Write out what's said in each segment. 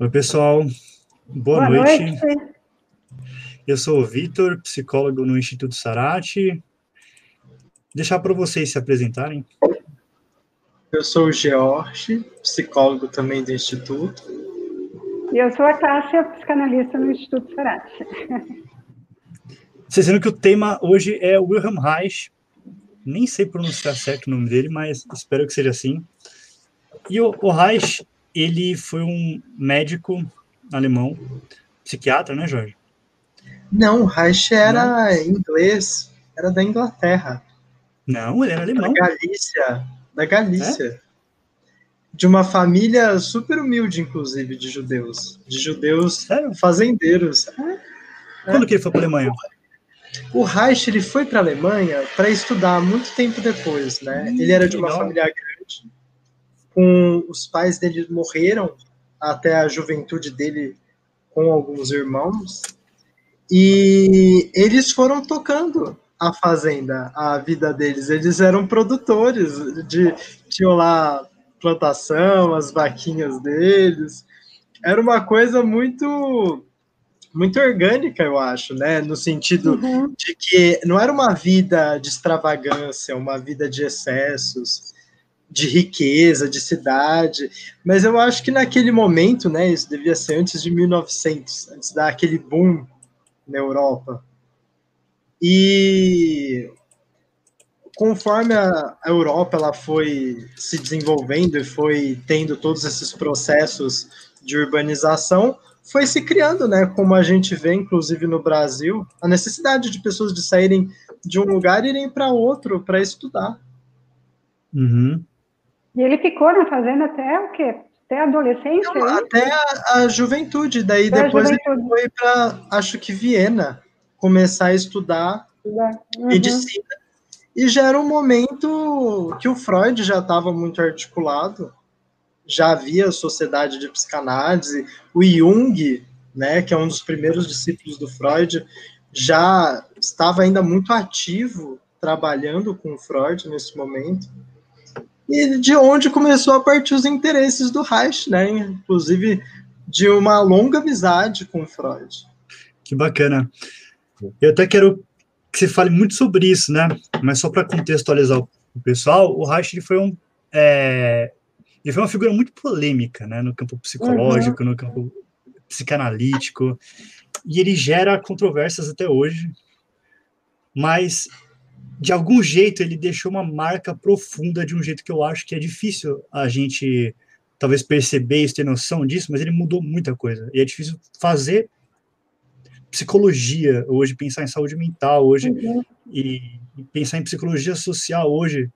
Oi, pessoal. Boa, Boa noite. noite. Eu sou o Vitor, psicólogo no Instituto Sarati. Deixar para vocês se apresentarem. Eu sou o George, psicólogo também do Instituto. E eu sou a Tássia, psicanalista no Instituto Sarati. Vocês viram que o tema hoje é Wilhelm Reich. Nem sei pronunciar certo o nome dele, mas espero que seja assim. E o, o Reich, ele foi um médico alemão, psiquiatra, né, Jorge? Não, Reich era Não. inglês, era da Inglaterra. Não, ele era alemão. Da Galícia, da Galícia. É? De uma família super humilde, inclusive, de judeus. De judeus Sério? fazendeiros. Quando que ele foi para a Alemanha? O Reich ele foi para a Alemanha para estudar muito tempo depois, né? Hum, ele era de uma legal. família grande, com os pais dele morreram até a juventude dele com alguns irmãos e eles foram tocando a fazenda, a vida deles. Eles eram produtores de tinham lá plantação, as vaquinhas deles. Era uma coisa muito muito orgânica, eu acho, né? No sentido uhum. de que não era uma vida de extravagância, uma vida de excessos, de riqueza, de cidade, mas eu acho que naquele momento, né, isso devia ser antes de 1900, antes daquele boom na Europa. E conforme a Europa ela foi se desenvolvendo e foi tendo todos esses processos de urbanização, foi se criando, né, como a gente vê, inclusive no Brasil, a necessidade de pessoas de saírem de um lugar e irem para outro para estudar. Uhum. E ele ficou na fazenda até o quê? Até a adolescência? Não, até a, a, juventude. Daí até depois juventude. ele foi para, acho que Viena, começar a estudar uhum. medicina. E já era um momento que o Freud já estava muito articulado já havia sociedade de psicanálise, o Jung, né, que é um dos primeiros discípulos do Freud, já estava ainda muito ativo trabalhando com Freud nesse momento. E de onde começou a partir os interesses do Reich, né, inclusive de uma longa amizade com Freud. Que bacana. Eu até quero que você fale muito sobre isso, né? Mas só para contextualizar o pessoal, o Reich ele foi um é, ele foi uma figura muito polêmica, né, no campo psicológico, uhum. no campo psicanalítico, e ele gera controvérsias até hoje, mas de algum jeito ele deixou uma marca profunda de um jeito que eu acho que é difícil a gente talvez perceber isso, ter noção disso, mas ele mudou muita coisa, e é difícil fazer psicologia hoje, pensar em saúde mental hoje, uhum. e, e pensar em psicologia social hoje,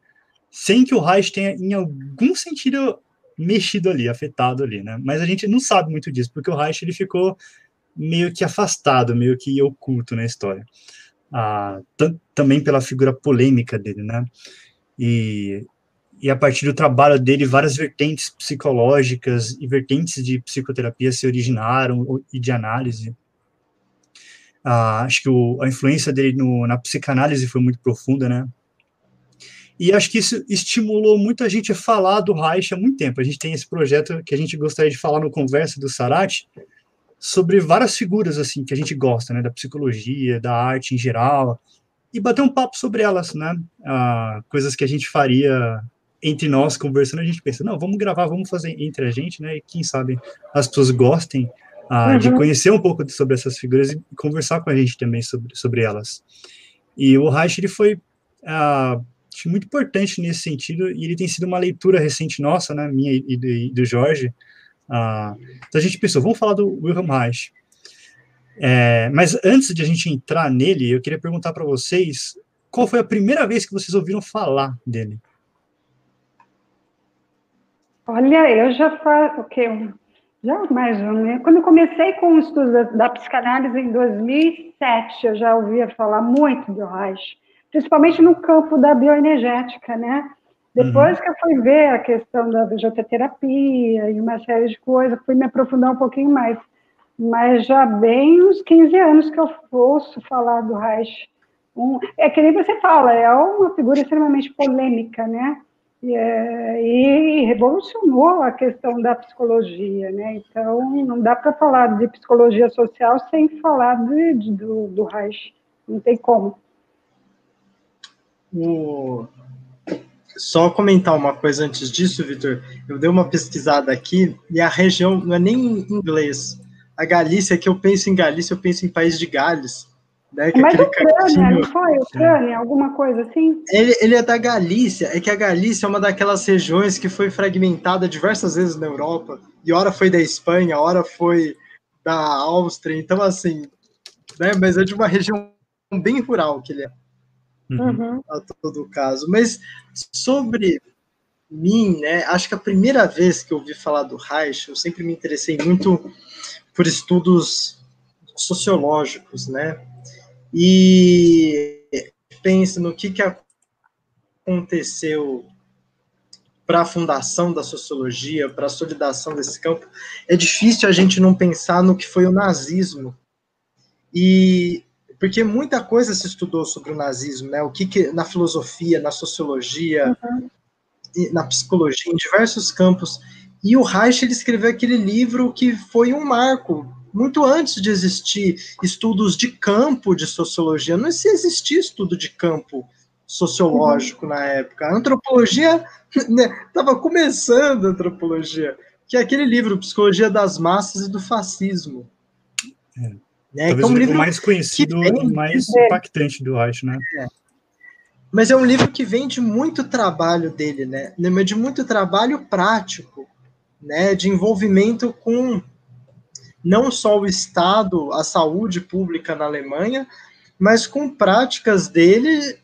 sem que o Reich tenha, em algum sentido, mexido ali, afetado ali, né? Mas a gente não sabe muito disso, porque o Reich ele ficou meio que afastado, meio que oculto na história. Ah, também pela figura polêmica dele, né? E, e a partir do trabalho dele, várias vertentes psicológicas e vertentes de psicoterapia se originaram e de análise. Ah, acho que o, a influência dele no, na psicanálise foi muito profunda, né? E acho que isso estimulou muita gente a falar do Reich há muito tempo. A gente tem esse projeto que a gente gostaria de falar no Conversa do Sarati sobre várias figuras assim que a gente gosta, né, da psicologia, da arte em geral, e bater um papo sobre elas, né? Ah, coisas que a gente faria entre nós conversando, a gente pensa, não, vamos gravar, vamos fazer entre a gente, né? E quem sabe as pessoas gostem ah, uhum. de conhecer um pouco sobre essas figuras e conversar com a gente também sobre, sobre elas. E o Reich ele foi ah, muito importante nesse sentido, e ele tem sido uma leitura recente nossa, né, minha e do, e do Jorge. Ah, então a gente pensou, vamos falar do Wilhelm Reich. É, mas antes de a gente entrar nele, eu queria perguntar para vocês qual foi a primeira vez que vocês ouviram falar dele? Olha, eu já faço o quê? Já mais um, né? Quando eu comecei com o estudo da, da, psicanálise em 2007, eu já ouvia falar muito do Reich principalmente no campo da bioenergética, né? Depois uhum. que eu fui ver a questão da vegetoterapia e uma série de coisas, fui me aprofundar um pouquinho mais. Mas já bem uns 15 anos que eu ouço falar do Reich. Um, é que nem você fala, é uma figura extremamente polêmica, né? é, e revolucionou a questão da psicologia, né? Então, não dá para falar de psicologia social sem falar de, de, do, do Reich, não tem como. O... Só comentar uma coisa antes disso, Vitor. Eu dei uma pesquisada aqui e a região não é nem em inglês. A Galícia, que eu penso em Galícia, eu penso em país de Gales. Né, que é Mas é Ucrânia, não foi? Ucrânia, alguma coisa assim? Ele, ele é da Galícia, é que a Galícia é uma daquelas regiões que foi fragmentada diversas vezes na Europa, e hora foi da Espanha, hora foi da Áustria, então assim, né, mas é de uma região bem rural que ele é. Uhum. A todo caso. Mas sobre mim, né, acho que a primeira vez que eu ouvi falar do Reich, eu sempre me interessei muito por estudos sociológicos, né? E pensa no que, que aconteceu para a fundação da sociologia, para a solidação desse campo, é difícil a gente não pensar no que foi o nazismo. E porque muita coisa se estudou sobre o nazismo, né? O que, que na filosofia, na sociologia, uhum. na psicologia, em diversos campos. E o Reich ele escreveu aquele livro que foi um marco muito antes de existir estudos de campo de sociologia. Não se existia estudo de campo sociológico uhum. na época. A antropologia estava né, começando a antropologia, que é aquele livro Psicologia das Massas e do Fascismo. É. Né? Talvez é um o livro mais conhecido e mais é. impactante do Reich, né? É. Mas é um livro que vem de muito trabalho dele, né? De muito trabalho prático, né? De envolvimento com não só o Estado, a saúde pública na Alemanha, mas com práticas dele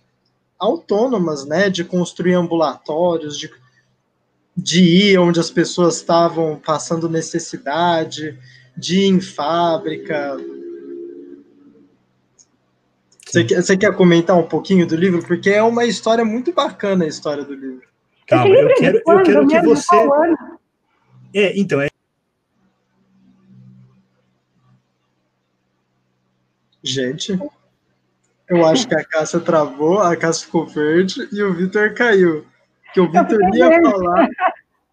autônomas, né? De construir ambulatórios, de, de ir onde as pessoas estavam passando necessidade, de ir em fábrica, você quer, você quer comentar um pouquinho do livro? Porque é uma história muito bacana a história do livro. Calma, eu quero, eu quero que você. É, então, é. Gente, eu acho que a Cássia travou, a Cássia ficou verde e o Vitor caiu. Que o Vitor ia falar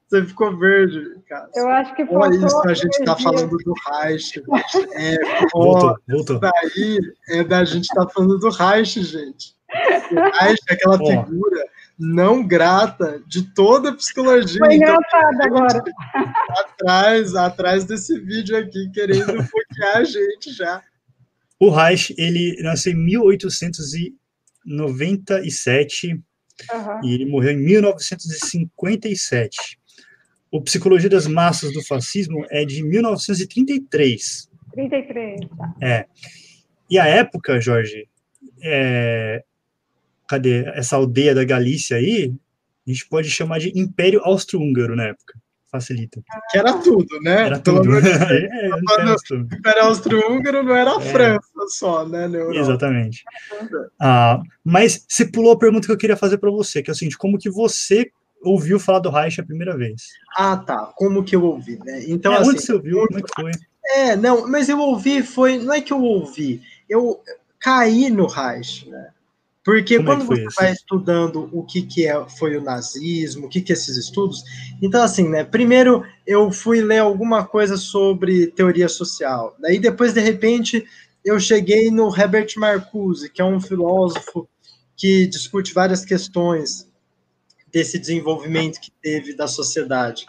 você ficou verde, cara. Eu acho que Olha isso, a gente está falando do Reich. É, voltou, voltou. Daí é da gente tá falando do Reich, gente. O Reich é aquela figura não grata de toda a psicologia. Foi então, engraçado agora. Atrás, atrás desse vídeo aqui, querendo foquear a gente já. O Reich, ele nasceu em 1897 uhum. e ele morreu em 1957. O Psicologia das Massas do Fascismo é de 1933. 33, tá. É. E a época, Jorge, é, cadê essa aldeia da Galícia aí? A gente pode chamar de Império Austro-Húngaro na época. Facilita. Que era tudo, né? Era tudo. é, o Império Austro-Húngaro não era a é. França só, né? Exatamente. Ah, mas você pulou a pergunta que eu queria fazer para você, que é o seguinte: como que você ouviu falar do Reich a primeira vez? Ah, tá. Como que eu ouvi, né? Então, é, assim, onde você ouviu? Como é que foi? É, não, mas eu ouvi, foi. Não é que eu ouvi, eu caí no Reich, né? Porque Como é quando é você vai estudando o que, que é, foi o nazismo, o que, que é esses estudos, então assim, né? Primeiro eu fui ler alguma coisa sobre teoria social. Daí depois, de repente, eu cheguei no Herbert Marcuse, que é um filósofo que discute várias questões desse desenvolvimento que teve da sociedade.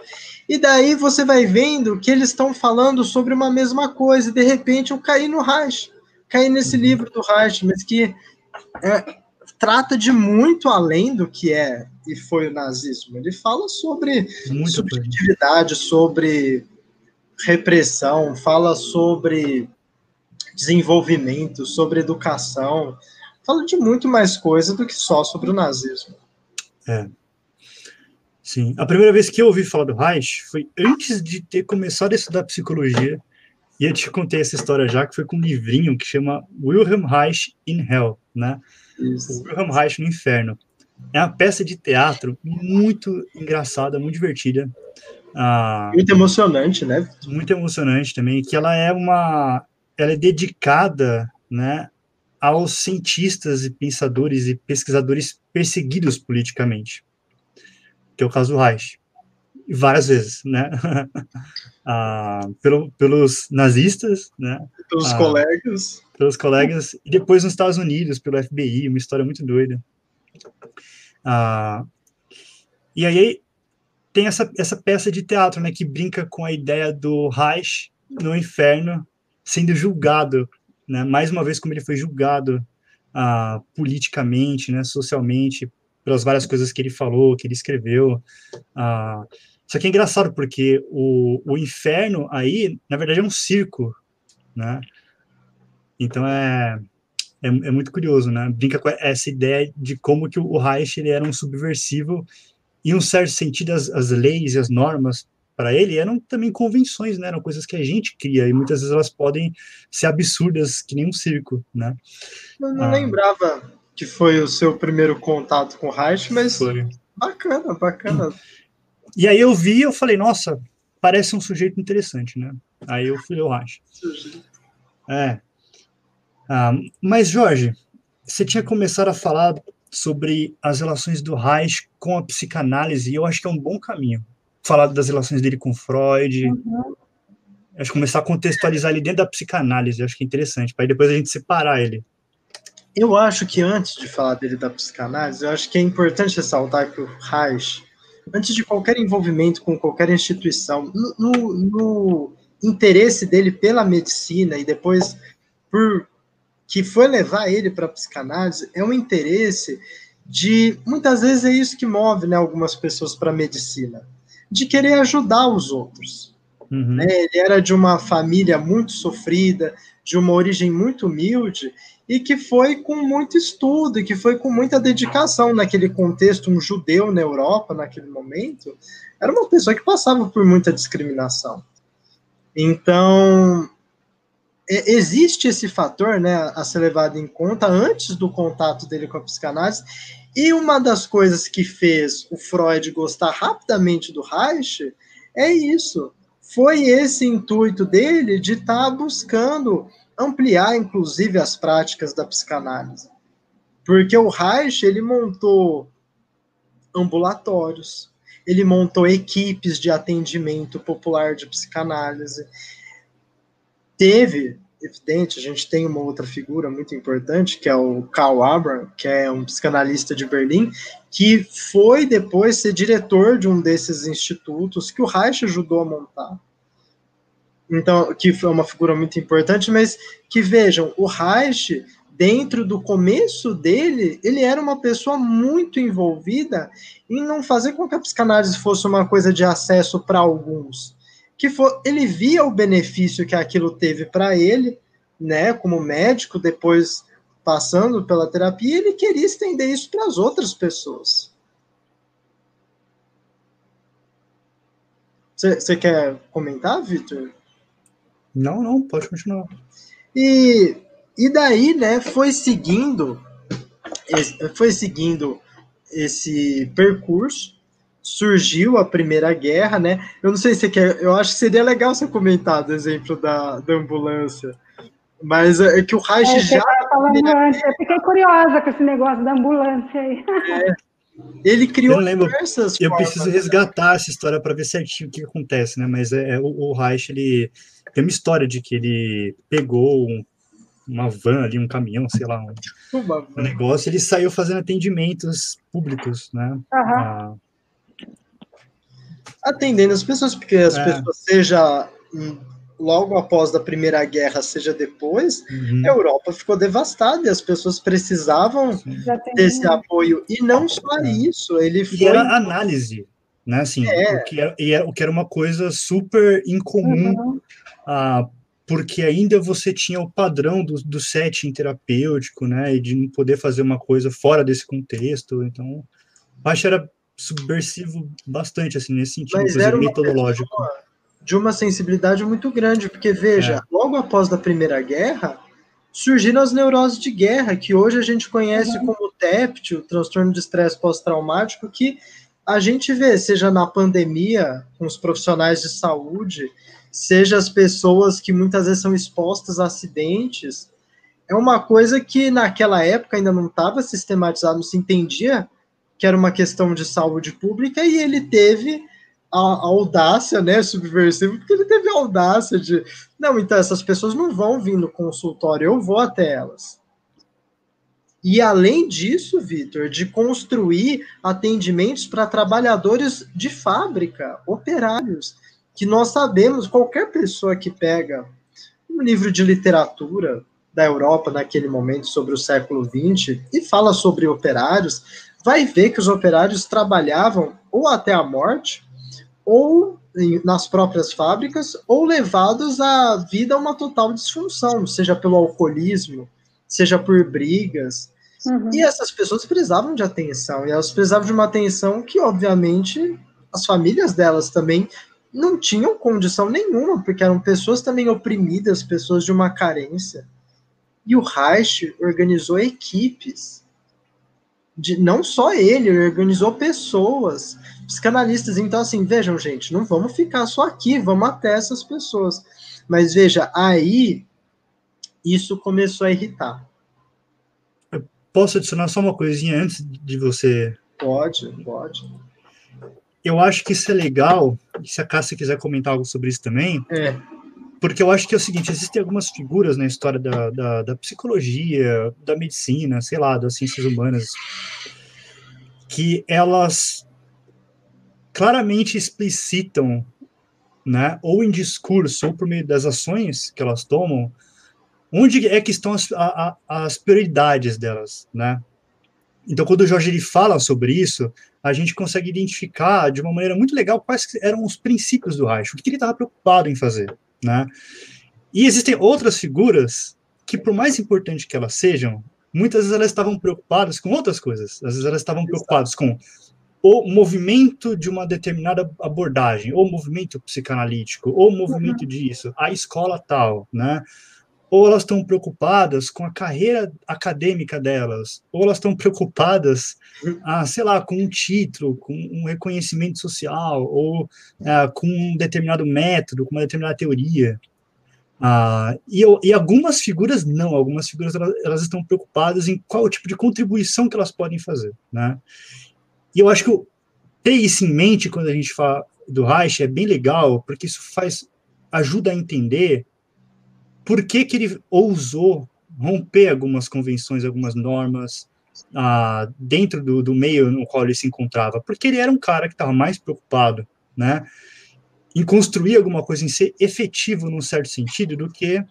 E daí você vai vendo que eles estão falando sobre uma mesma coisa, e de repente eu caí no Reich, caí nesse uhum. livro do Reich, mas que é, trata de muito além do que é e foi o nazismo. Ele fala sobre subjetividade, sobre repressão, fala sobre desenvolvimento, sobre educação, fala de muito mais coisa do que só sobre o nazismo. É. Sim. A primeira vez que eu ouvi falar do Reich foi antes de ter começado a estudar psicologia. E eu te contei essa história já, que foi com um livrinho que chama Wilhelm Reich in Hell, né? Isso. Wilhelm Reich no Inferno. É uma peça de teatro muito engraçada, muito divertida. Ah, muito emocionante, né? Muito emocionante também, que ela é uma... Ela é dedicada, né, aos cientistas e pensadores e pesquisadores perseguidos politicamente que é o caso do Reich. Várias vezes, né? ah, pelo, pelos nazistas, né? Pelos ah, colegas. Pelos colegas, e depois nos Estados Unidos, pelo FBI, uma história muito doida. Ah, e aí tem essa, essa peça de teatro, né, que brinca com a ideia do Reich no inferno sendo julgado, né, mais uma vez como ele foi julgado ah, politicamente, né, socialmente, pelas várias coisas que ele falou, que ele escreveu. Ah, só que é engraçado porque o, o inferno aí, na verdade, é um circo, né? Então é, é, é, muito curioso, né? Brinca com essa ideia de como que o Reich ele era um subversivo em um certo sentido as, as leis e as normas para ele eram também convenções, né? Eram coisas que a gente cria e muitas vezes elas podem ser absurdas que nem um circo, né? Não ah. lembrava que foi o seu primeiro contato com o Reich, mas foi. bacana, bacana. E aí eu vi, eu falei, nossa, parece um sujeito interessante, né? Aí eu fui ao Reich. É. Ah, mas Jorge, você tinha começado a falar sobre as relações do Reich com a psicanálise, e eu acho que é um bom caminho. Falar das relações dele com Freud, uhum. acho que começar a contextualizar ele dentro da psicanálise, acho que é interessante, para depois a gente separar ele. Eu acho que antes de falar dele da psicanálise, eu acho que é importante ressaltar que o Reich, antes de qualquer envolvimento com qualquer instituição, no, no, no interesse dele pela medicina e depois por que foi levar ele para a psicanálise é um interesse de muitas vezes é isso que move né, algumas pessoas para a medicina, de querer ajudar os outros. Uhum. Né? Ele era de uma família muito sofrida, de uma origem muito humilde e que foi com muito estudo e que foi com muita dedicação naquele contexto, um judeu na Europa naquele momento, era uma pessoa que passava por muita discriminação. Então, existe esse fator né, a ser levado em conta antes do contato dele com a psicanálise, e uma das coisas que fez o Freud gostar rapidamente do Reich é isso. Foi esse intuito dele de estar tá buscando ampliar, inclusive, as práticas da psicanálise. Porque o Reich, ele montou ambulatórios, ele montou equipes de atendimento popular de psicanálise, teve, evidente, a gente tem uma outra figura muito importante, que é o Karl Abram, que é um psicanalista de Berlim, que foi depois ser diretor de um desses institutos que o Reich ajudou a montar. Então, que foi uma figura muito importante, mas que vejam, o Reich, dentro do começo dele, ele era uma pessoa muito envolvida em não fazer com que a psicanálise fosse uma coisa de acesso para alguns que ele via o benefício que aquilo teve para ele, né, como médico, depois passando pela terapia, ele queria estender isso para as outras pessoas. Você quer comentar, Vitor? Não, não, pode continuar. E, e daí, né, foi seguindo, foi seguindo esse percurso, surgiu a Primeira Guerra, né? Eu não sei se você quer, eu acho que seria legal você comentar do exemplo da, da ambulância. Mas é, que o Reich é, já. Antes, eu fiquei curiosa com esse negócio da ambulância aí. É, ele criou eu lembro, diversas Eu preciso né? resgatar essa história para ver certinho o que acontece, né? Mas é, é, o, o Reich, ele tem uma história de que ele pegou um, uma van ali, um caminhão, sei lá, um, um negócio, ele saiu fazendo atendimentos públicos, né? Uhum. Ah, atendendo as pessoas, porque as é. pessoas, seja logo após a Primeira Guerra, seja depois, uhum. a Europa ficou devastada e as pessoas precisavam desse apoio. E não só é. isso, ele foi... E era análise, né, assim, é. o, que era, era, o que era uma coisa super incomum, uhum. Ah, porque ainda você tinha o padrão do, do setting terapêutico, né, e de não poder fazer uma coisa fora desse contexto, então, acho que era subversivo bastante, assim, nesse sentido, Mas metodológico. De uma sensibilidade muito grande, porque, veja, é. logo após a Primeira Guerra, surgiram as neuroses de guerra, que hoje a gente conhece uhum. como TEPT, o transtorno de estresse pós-traumático, que a gente vê, seja na pandemia, com os profissionais de saúde, seja as pessoas que muitas vezes são expostas a acidentes, é uma coisa que naquela época ainda não estava sistematizado, não se entendia que era uma questão de saúde pública, e ele teve a, a audácia, né, subversiva, porque ele teve a audácia de, não, então essas pessoas não vão vir no consultório, eu vou até elas. E além disso, Vitor, de construir atendimentos para trabalhadores de fábrica, operários, que nós sabemos, qualquer pessoa que pega um livro de literatura da Europa naquele momento sobre o século XX e fala sobre operários, vai ver que os operários trabalhavam ou até a morte, ou nas próprias fábricas, ou levados à vida a uma total disfunção, seja pelo alcoolismo, seja por brigas. Uhum. E essas pessoas precisavam de atenção, e elas precisavam de uma atenção que, obviamente, as famílias delas também não tinham condição nenhuma, porque eram pessoas também oprimidas, pessoas de uma carência. E o Reich organizou equipes. De, não só ele, ele organizou pessoas, psicanalistas. Então, assim, vejam, gente, não vamos ficar só aqui, vamos até essas pessoas. Mas veja, aí isso começou a irritar. Eu posso adicionar só uma coisinha antes de você. Pode, pode eu acho que isso é legal, se a Cássia quiser comentar algo sobre isso também, é. porque eu acho que é o seguinte, existem algumas figuras na história da, da, da psicologia, da medicina, sei lá, das ciências humanas, que elas claramente explicitam, né, ou em discurso, ou por meio das ações que elas tomam, onde é que estão as, a, as prioridades delas, né? Então, quando o Jorge ele fala sobre isso, a gente consegue identificar de uma maneira muito legal quais eram os princípios do Reich, o que ele estava preocupado em fazer, né? E existem outras figuras que, por mais importante que elas sejam, muitas vezes elas estavam preocupadas com outras coisas. Às vezes elas estavam preocupadas com o movimento de uma determinada abordagem, ou movimento psicanalítico, ou movimento uhum. disso, a escola tal, né? Ou elas estão preocupadas com a carreira acadêmica delas, ou elas estão preocupadas, ah, sei lá, com um título, com um reconhecimento social, ou ah, com um determinado método, com uma determinada teoria. Ah, e, e, algumas figuras não, algumas figuras elas, elas, estão preocupadas em qual tipo de contribuição que elas podem fazer, né? E eu acho que ter isso em mente quando a gente fala do Reich é bem legal, porque isso faz ajuda a entender por que, que ele ousou romper algumas convenções, algumas normas ah, dentro do, do meio no qual ele se encontrava? Porque ele era um cara que estava mais preocupado, né, em construir alguma coisa, em ser efetivo num certo sentido, do que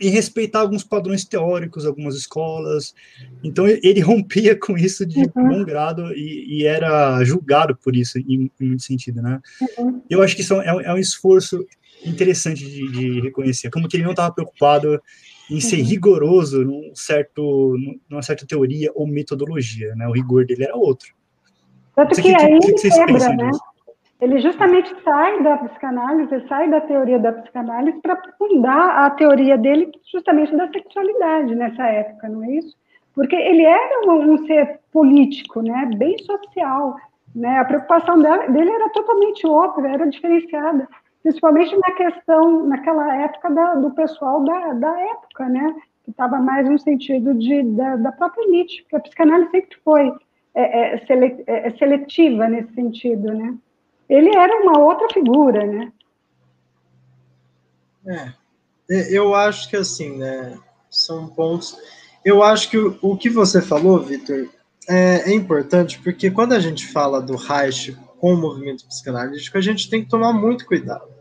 em respeitar alguns padrões teóricos, algumas escolas. Então ele rompia com isso de uhum. bom grado e, e, era julgado por isso em, em muito sentido, né? Uhum. Eu acho que isso é um, é um esforço interessante de, de reconhecer, como que ele não estava preocupado em ser rigoroso num certo, numa certa teoria ou metodologia, né? O rigor dele era outro. Tanto que, que, aí que, que quebra, né? Disso? Ele justamente sai da psicanálise, sai da teoria da psicanálise para fundar a teoria dele justamente da sexualidade nessa época, não é isso? Porque ele era um, um ser político, né? Bem social, né? A preocupação dele era totalmente outra, era diferenciada principalmente na questão, naquela época da, do pessoal da, da época, né? Que estava mais no sentido de, da, da própria elite, porque a psicanálise sempre foi é, é, é, é, seletiva nesse sentido, né? Ele era uma outra figura, né? É, é, eu acho que assim, né? São pontos. Eu acho que o, o que você falou, Vitor, é, é, importante, porque quando a gente fala do Reich com o movimento psicanalítico, a gente tem que tomar muito cuidado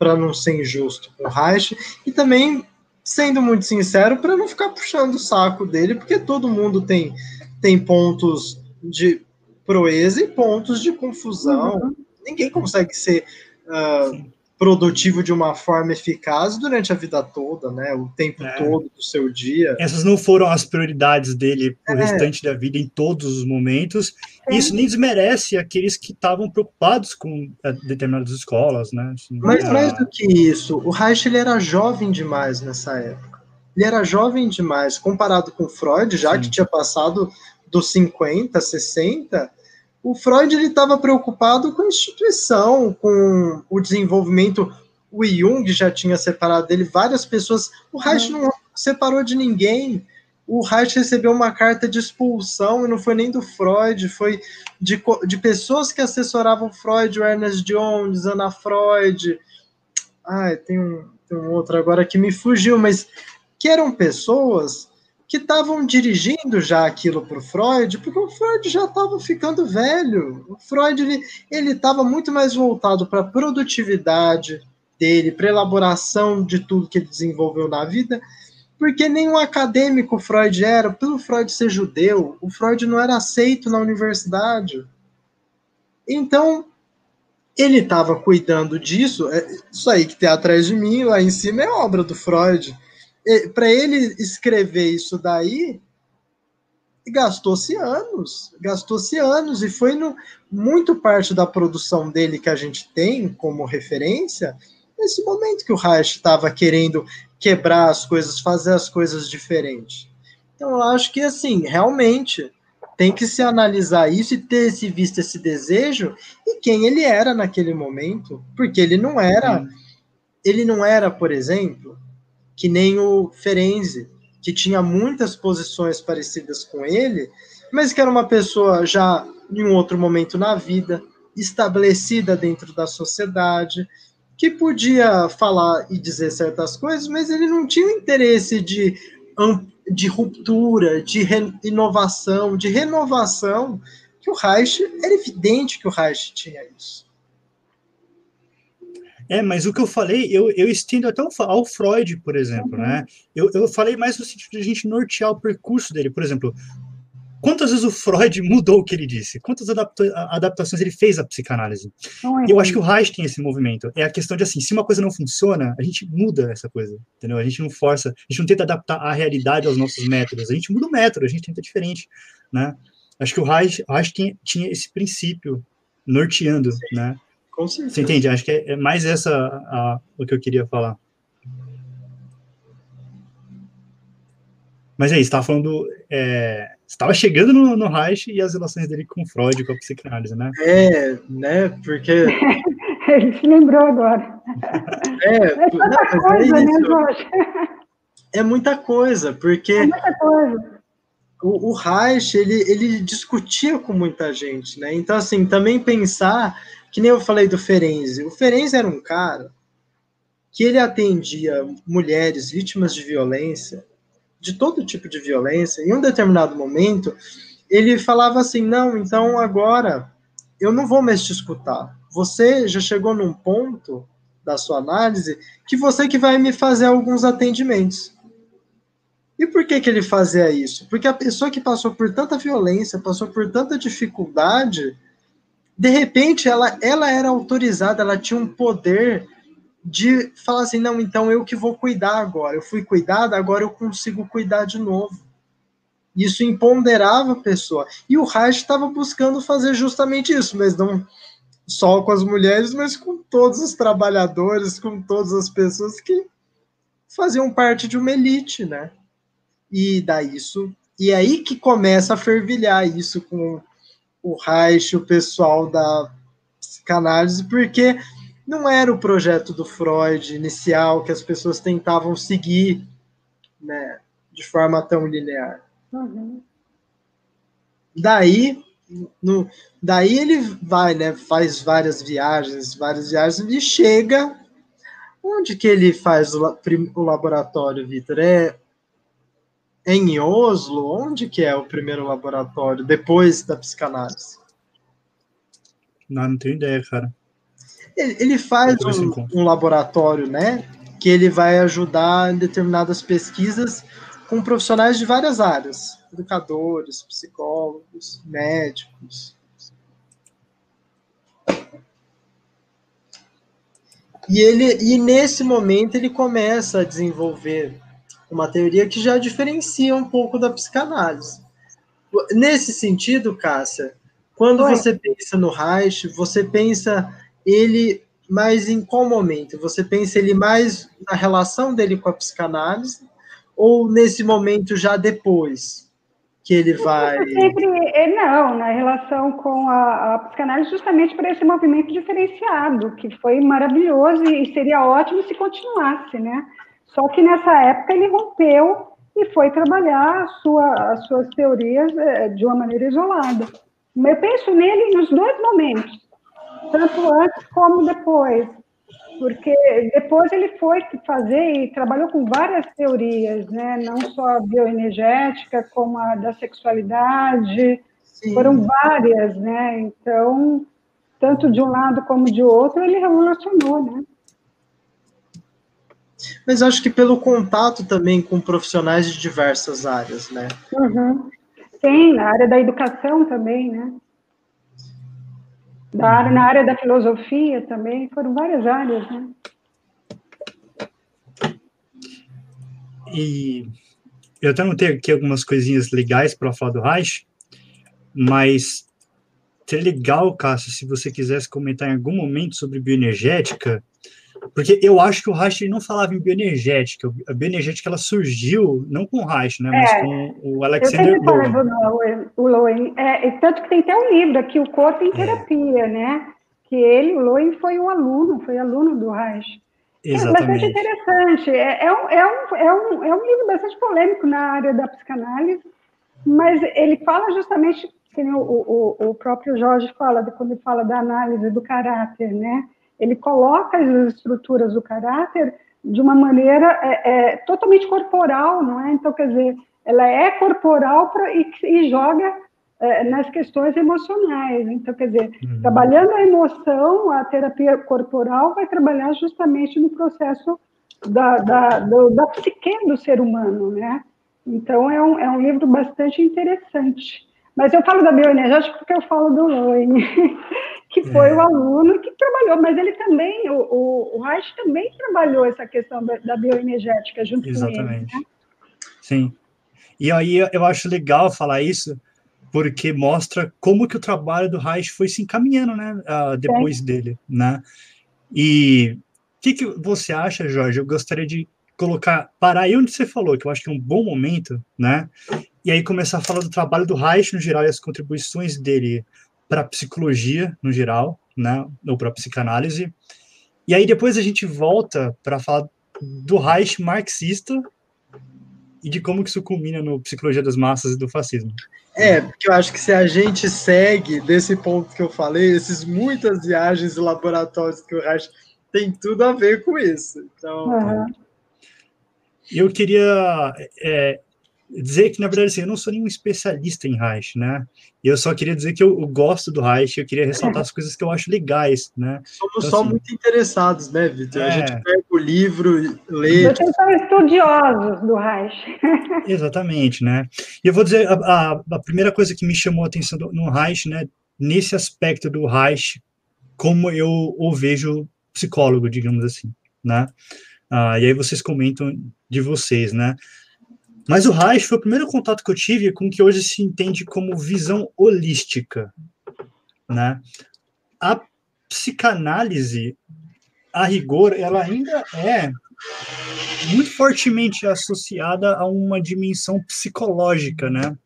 para não ser injusto com o Reich, e também, sendo muito sincero, para não ficar puxando o saco dele, porque todo mundo tem, tem pontos de proeza e pontos de confusão. Uhum. Ninguém consegue ser uh, produtivo de uma forma eficaz durante a vida toda, né? O tempo é. todo do seu dia. Essas não foram as prioridades dele pro é. restante da vida em todos os momentos. É. Isso nem desmerece aqueles que estavam preocupados com é, determinadas escolas, né? Mas é. mais do que isso, o Reich ele era jovem demais nessa época. Ele era jovem demais comparado com Freud, já Sim. que tinha passado dos 50, 60, o Freud ele estava preocupado com a instituição, com o desenvolvimento. O Jung já tinha separado dele várias pessoas. O Reich uhum. não separou de ninguém. o Reich recebeu uma carta de expulsão, e não foi nem do Freud, foi de, de pessoas que assessoravam Freud, o Ernest Jones, Ana Freud. Ai, tem um, tem um outro agora que me fugiu, mas que eram pessoas que estavam dirigindo já aquilo para o Freud, porque o Freud já estava ficando velho. O Freud ele estava muito mais voltado para a produtividade dele, para elaboração de tudo que ele desenvolveu na vida, porque nenhum acadêmico Freud era. Pelo Freud ser judeu, o Freud não era aceito na universidade. Então, ele estava cuidando disso. É, isso aí que tem atrás de mim, lá em cima, é obra do Freud para ele escrever isso daí, gastou-se anos, gastou-se anos, e foi no, muito parte da produção dele que a gente tem como referência, nesse momento que o Reich estava querendo quebrar as coisas, fazer as coisas diferentes. Então, eu acho que, assim, realmente tem que se analisar isso e ter se visto esse desejo e quem ele era naquele momento, porque ele não era, ele não era, por exemplo, que nem o Ferenzi, que tinha muitas posições parecidas com ele, mas que era uma pessoa já em um outro momento na vida, estabelecida dentro da sociedade, que podia falar e dizer certas coisas, mas ele não tinha interesse de, de ruptura, de inovação, de renovação, que o Reich, era evidente que o Reich tinha isso. É, mas o que eu falei, eu, eu estendo até ao Freud, por exemplo, uhum. né? Eu, eu falei mais no sentido de a gente nortear o percurso dele. Por exemplo, quantas vezes o Freud mudou o que ele disse? Quantas adapta adaptações ele fez à psicanálise? É eu acho que o Reich tem esse movimento. É a questão de assim, se uma coisa não funciona, a gente muda essa coisa, entendeu? A gente não força, a gente não tenta adaptar a realidade aos nossos métodos, a gente muda o método, a gente tenta diferente, né? Acho que o Reich, o Reich tinha, tinha esse princípio norteando, né? Com certeza. Você entende? Acho que é, é mais essa a, o que eu queria falar. Mas aí, você estava falando. É, estava chegando no, no Reich e as relações dele com Freud, com a psicanálise, né? É, né? Porque. Ele se lembrou agora. É, é muita não, coisa, é, né, é muita coisa, porque. É muita coisa. O, o Reich, ele, ele discutia com muita gente, né? Então, assim, também pensar que nem eu falei do Ferenzi. O Ferenzi era um cara que ele atendia mulheres vítimas de violência, de todo tipo de violência. Em um determinado momento, ele falava assim: não, então agora eu não vou mais te escutar. Você já chegou num ponto da sua análise que você que vai me fazer alguns atendimentos. E por que, que ele fazia isso? Porque a pessoa que passou por tanta violência, passou por tanta dificuldade, de repente ela, ela era autorizada, ela tinha um poder de falar assim, não, então eu que vou cuidar agora. Eu fui cuidada, agora eu consigo cuidar de novo. Isso empoderava a pessoa. E o Reich estava buscando fazer justamente isso, mas não só com as mulheres, mas com todos os trabalhadores, com todas as pessoas que faziam parte de uma elite, né? E daí isso, e é aí que começa a fervilhar isso com o Reich, o pessoal da psicanálise, porque não era o projeto do Freud inicial que as pessoas tentavam seguir né, de forma tão linear. Uhum. Daí, no, daí ele vai, né, faz várias viagens, várias viagens e chega. Onde que ele faz o, o laboratório, Vitor? É em Oslo? Onde que é o primeiro laboratório depois da psicanálise? Não, não tenho ideia, cara. Ele, ele faz um, um, laboratório, né? Que ele vai ajudar em determinadas pesquisas com profissionais de várias áreas: educadores, psicólogos, médicos. E ele e nesse momento ele começa a desenvolver uma teoria que já diferencia um pouco da psicanálise. Nesse sentido, Cássia, quando Oi. você pensa no Reich, você pensa ele mais em qual momento? Você pensa ele mais na relação dele com a psicanálise ou nesse momento já depois que ele vai? Sempre, é, não, na relação com a, a psicanálise, justamente por esse movimento diferenciado, que foi maravilhoso e seria ótimo se continuasse, né? Só que nessa época ele rompeu e foi trabalhar sua, as suas teorias é, de uma maneira isolada. Eu penso nele nos dois momentos, tanto antes como depois, porque depois ele foi fazer e trabalhou com várias teorias, né? não só a bioenergética, como a da sexualidade, Sim. foram várias, né? Então, tanto de um lado como de outro, ele revolucionou, né? Mas acho que pelo contato também com profissionais de diversas áreas, né? Uhum. Sim, na área da educação também, né? Da área, na área da filosofia também, foram várias áreas, né? E eu até notei aqui algumas coisinhas legais para falar do Reich, mas seria legal, Cássio, se você quisesse comentar em algum momento sobre bioenergética, porque eu acho que o Reich não falava em bioenergética. A bioenergética ela surgiu não com o Reich, né, mas é, com o Alexander Lowen. O Lowen. É, tanto que tem até um livro aqui, O Corpo em é. Terapia, né? Que ele, o Lowen, foi um aluno, foi aluno do Reich. Exatamente. É bastante interessante. É, é, um, é, um, é, um, é um livro bastante polêmico na área da psicanálise, mas ele fala justamente, como o, o, o próprio Jorge fala, quando ele fala da análise do caráter, né? Ele coloca as estruturas do caráter de uma maneira é, é, totalmente corporal, não é? Então, quer dizer, ela é corporal pra, e, e joga é, nas questões emocionais. Então, quer dizer, uhum. trabalhando a emoção, a terapia corporal vai trabalhar justamente no processo da, da, do, da psique do ser humano, né? Então, é um, é um livro bastante interessante. Mas eu falo da bioenergética porque eu falo do Loine. que foi é. o aluno que trabalhou, mas ele também, o, o, Reich também trabalhou essa questão da, da bioenergética junto Exatamente. com ele. Né? Sim. E aí eu acho legal falar isso, porque mostra como que o trabalho do Reich foi se encaminhando, né, uh, depois dele, né? E o que, que você acha, Jorge? Eu gostaria de colocar, parar aí onde você falou, que eu acho que é um bom momento, né? E aí começar a falar do trabalho do Reich no geral e as contribuições dele para psicologia no geral, né, ou para psicanálise. E aí depois a gente volta para falar do Reich marxista e de como que isso culmina no Psicologia das Massas e do fascismo. É, porque eu acho que se a gente segue desse ponto que eu falei, esses muitas viagens e laboratórios que o Reich tem tudo a ver com isso. Então, uhum. Eu queria é, dizer que, na verdade, assim, eu não sou nenhum especialista em Reich, né? Eu só queria dizer que eu, eu gosto do Reich, eu queria ressaltar as coisas que eu acho legais, né? Somos então, só assim, muito interessados, né, Vitor? É... A gente pega o livro, lê... Vocês são estudiosos do Reich. Exatamente, né? E eu vou dizer, a, a, a, primeira coisa que me chamou a atenção do, no Reich, né, nesse aspecto do Reich, como eu o vejo psicólogo, digamos assim, né? Ah, e aí vocês comentam de vocês, né? Mas o Reich foi o primeiro contato que eu tive com o que hoje se entende como visão holística, né? A psicanálise, a rigor, ela ainda é muito fortemente associada a uma dimensão psicológica, né?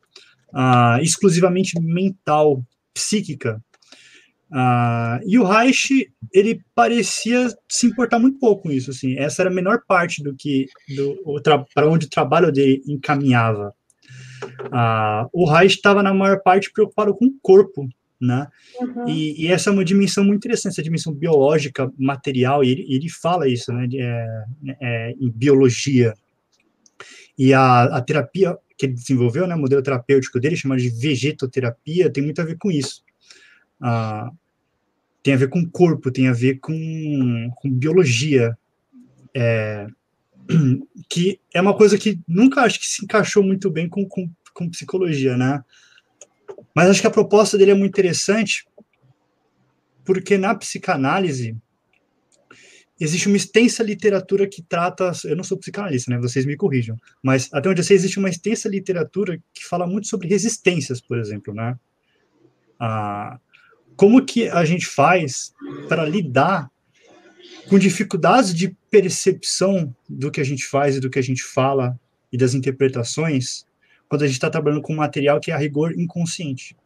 Ah, exclusivamente mental, psíquica. Uh, e o Reich, ele parecia se importar muito pouco com isso, assim, essa era a menor parte do que, do, para onde o trabalho dele encaminhava. Uh, o Reich estava, na maior parte, preocupado com o corpo, né, uhum. e, e, essa é uma dimensão muito interessante, essa dimensão biológica, material, e ele, ele fala isso, né, de, é, é, em biologia. E a, a terapia que ele desenvolveu, né, o modelo terapêutico dele, chamado de vegetoterapia, tem muito a ver com isso. Uh, tem a ver com corpo, tem a ver com, com biologia, é, que é uma coisa que nunca acho que se encaixou muito bem com, com, com psicologia, né? Mas acho que a proposta dele é muito interessante, porque na psicanálise existe uma extensa literatura que trata. Eu não sou psicanalista, né? Vocês me corrijam. Mas até onde eu sei, existe uma extensa literatura que fala muito sobre resistências, por exemplo, né? Ah, como que a gente faz para lidar com dificuldades de percepção do que a gente faz e do que a gente fala e das interpretações quando a gente está trabalhando com um material que é a rigor inconsciente,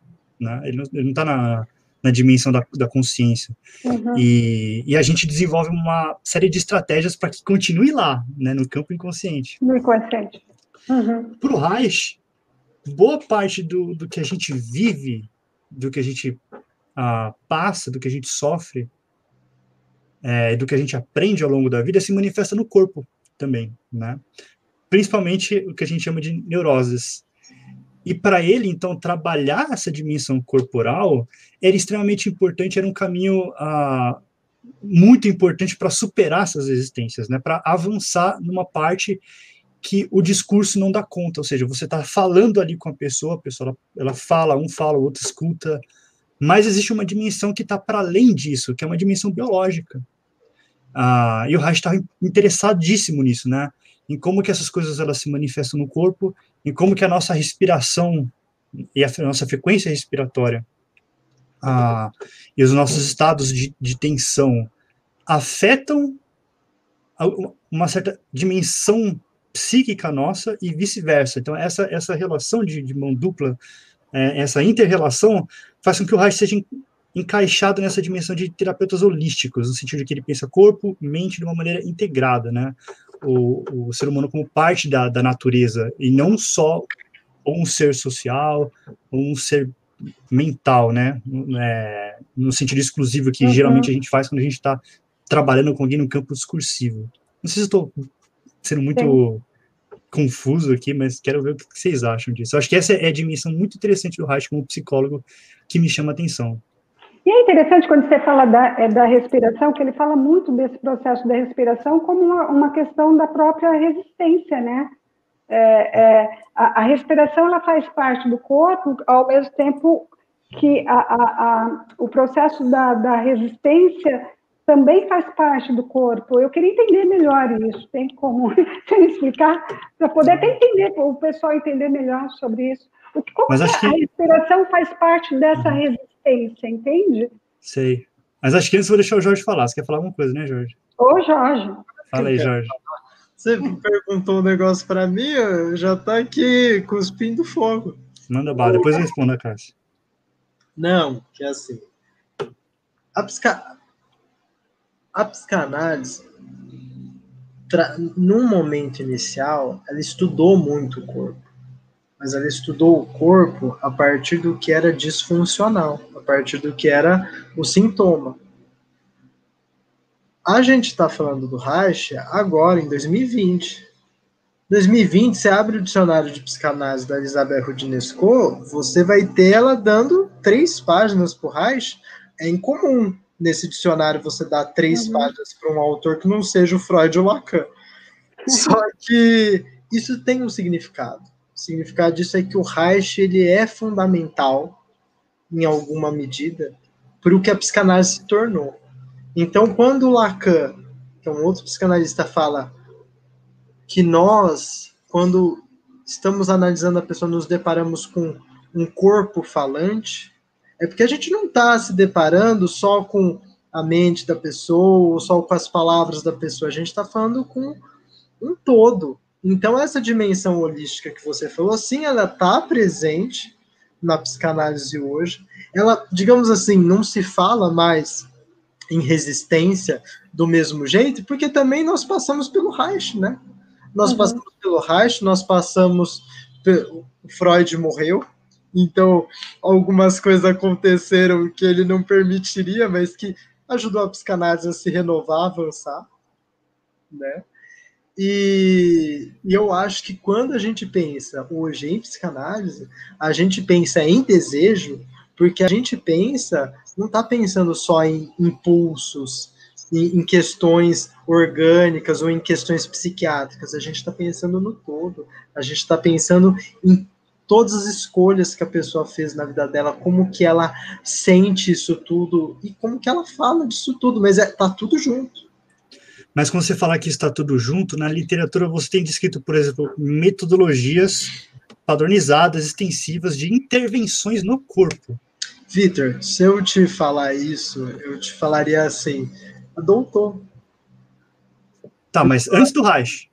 né? Ele não está na, na dimensão da, da consciência. Uhum. E, e a gente desenvolve uma série de estratégias para que continue lá, né, no campo inconsciente. No inconsciente. Uhum. Para o Reich, boa parte do, do que a gente vive, do que a gente passa, do que a gente sofre, é, do que a gente aprende ao longo da vida, se manifesta no corpo também, né? Principalmente o que a gente chama de neuroses. E para ele, então, trabalhar essa dimensão corporal era extremamente importante, era um caminho uh, muito importante para superar essas resistências, né? Para avançar numa parte que o discurso não dá conta, ou seja, você está falando ali com a pessoa, a pessoa ela, ela fala, um fala, o outro escuta, mas existe uma dimensão que está para além disso, que é uma dimensão biológica. Ah, e o Reich estava interessadíssimo nisso, né? Em como que essas coisas elas se manifestam no corpo, em como que a nossa respiração e a nossa frequência respiratória ah, e os nossos estados de, de tensão afetam uma certa dimensão psíquica nossa e vice-versa. Então, essa, essa relação de, de mão dupla, é, essa inter-relação, faz com que o Reich seja encaixado nessa dimensão de terapeutas holísticos, no sentido de que ele pensa corpo, mente de uma maneira integrada, né? O, o ser humano como parte da, da natureza, e não só um ser social, um ser mental, né? É, no sentido exclusivo que uhum. geralmente a gente faz quando a gente está trabalhando com alguém no campo discursivo. Não sei se estou sendo muito Sim confuso aqui, mas quero ver o que vocês acham disso. Eu acho que essa é a dimensão muito interessante do Reich como psicólogo que me chama atenção. E é interessante quando você fala da, é, da respiração, que ele fala muito desse processo da respiração como uma, uma questão da própria resistência, né? É, é, a, a, respiração ela faz parte do corpo, ao mesmo tempo que a, a, o processo da, da resistência também faz parte do corpo. Eu queria entender melhor isso. Tem como você me explicar? Para poder até entender, o pessoal entender melhor sobre isso. O que, como Mas acho que... a respiração faz parte dessa uhum. resistência, entende? Sei. Mas acho que antes vou deixar o Jorge falar. Você quer falar alguma coisa, né, Jorge? Ô, Jorge. Fala aí, Jorge. Você perguntou um negócio para mim, já está aqui cuspindo fogo. Manda bala, depois eu respondo a Cássia. Não, que é assim. A, psica a psicanálise, num momento inicial, ela estudou muito o corpo, mas ela estudou o corpo a partir do que era disfuncional, a partir do que era o sintoma. A gente está falando do Reich agora, em 2020. 2020, você abre o dicionário de psicanálise da Elizabeth Rudinesco, você vai ter ela dando três páginas por Reich, é incomum nesse dicionário você dá três uhum. páginas para um autor que não seja o Freud ou Lacan. Só que isso tem um significado. O significado disso é que o Reich ele é fundamental, em alguma medida, para o que a psicanálise se tornou. Então, quando Lacan, que é um outro psicanalista, fala que nós, quando estamos analisando a pessoa, nos deparamos com um corpo falante, é porque a gente não está se deparando só com a mente da pessoa, ou só com as palavras da pessoa, a gente está falando com um todo. Então, essa dimensão holística que você falou, sim, ela está presente na psicanálise hoje. Ela, digamos assim, não se fala mais em resistência do mesmo jeito, porque também nós passamos pelo Reich, né? Nós uhum. passamos pelo Reich, nós passamos. O Freud morreu, então, algumas coisas aconteceram que ele não permitiria, mas que ajudou a psicanálise a se renovar, avançar, né? E, e, eu acho que quando a gente pensa hoje em psicanálise, a gente pensa em desejo, porque a gente pensa, não está pensando só em impulsos, em, em, questões orgânicas ou em questões psiquiátricas, a gente está pensando no todo, a gente está pensando em todas as escolhas que a pessoa fez na vida dela, como que ela sente isso tudo e como que ela fala disso tudo, mas é, tá tudo junto. Mas quando você fala que está tudo junto, na literatura você tem descrito, por exemplo, metodologias padronizadas, extensivas de intervenções no corpo. Vitor, se eu te falar isso, eu te falaria assim, doutor. Tá, mas antes do Reich.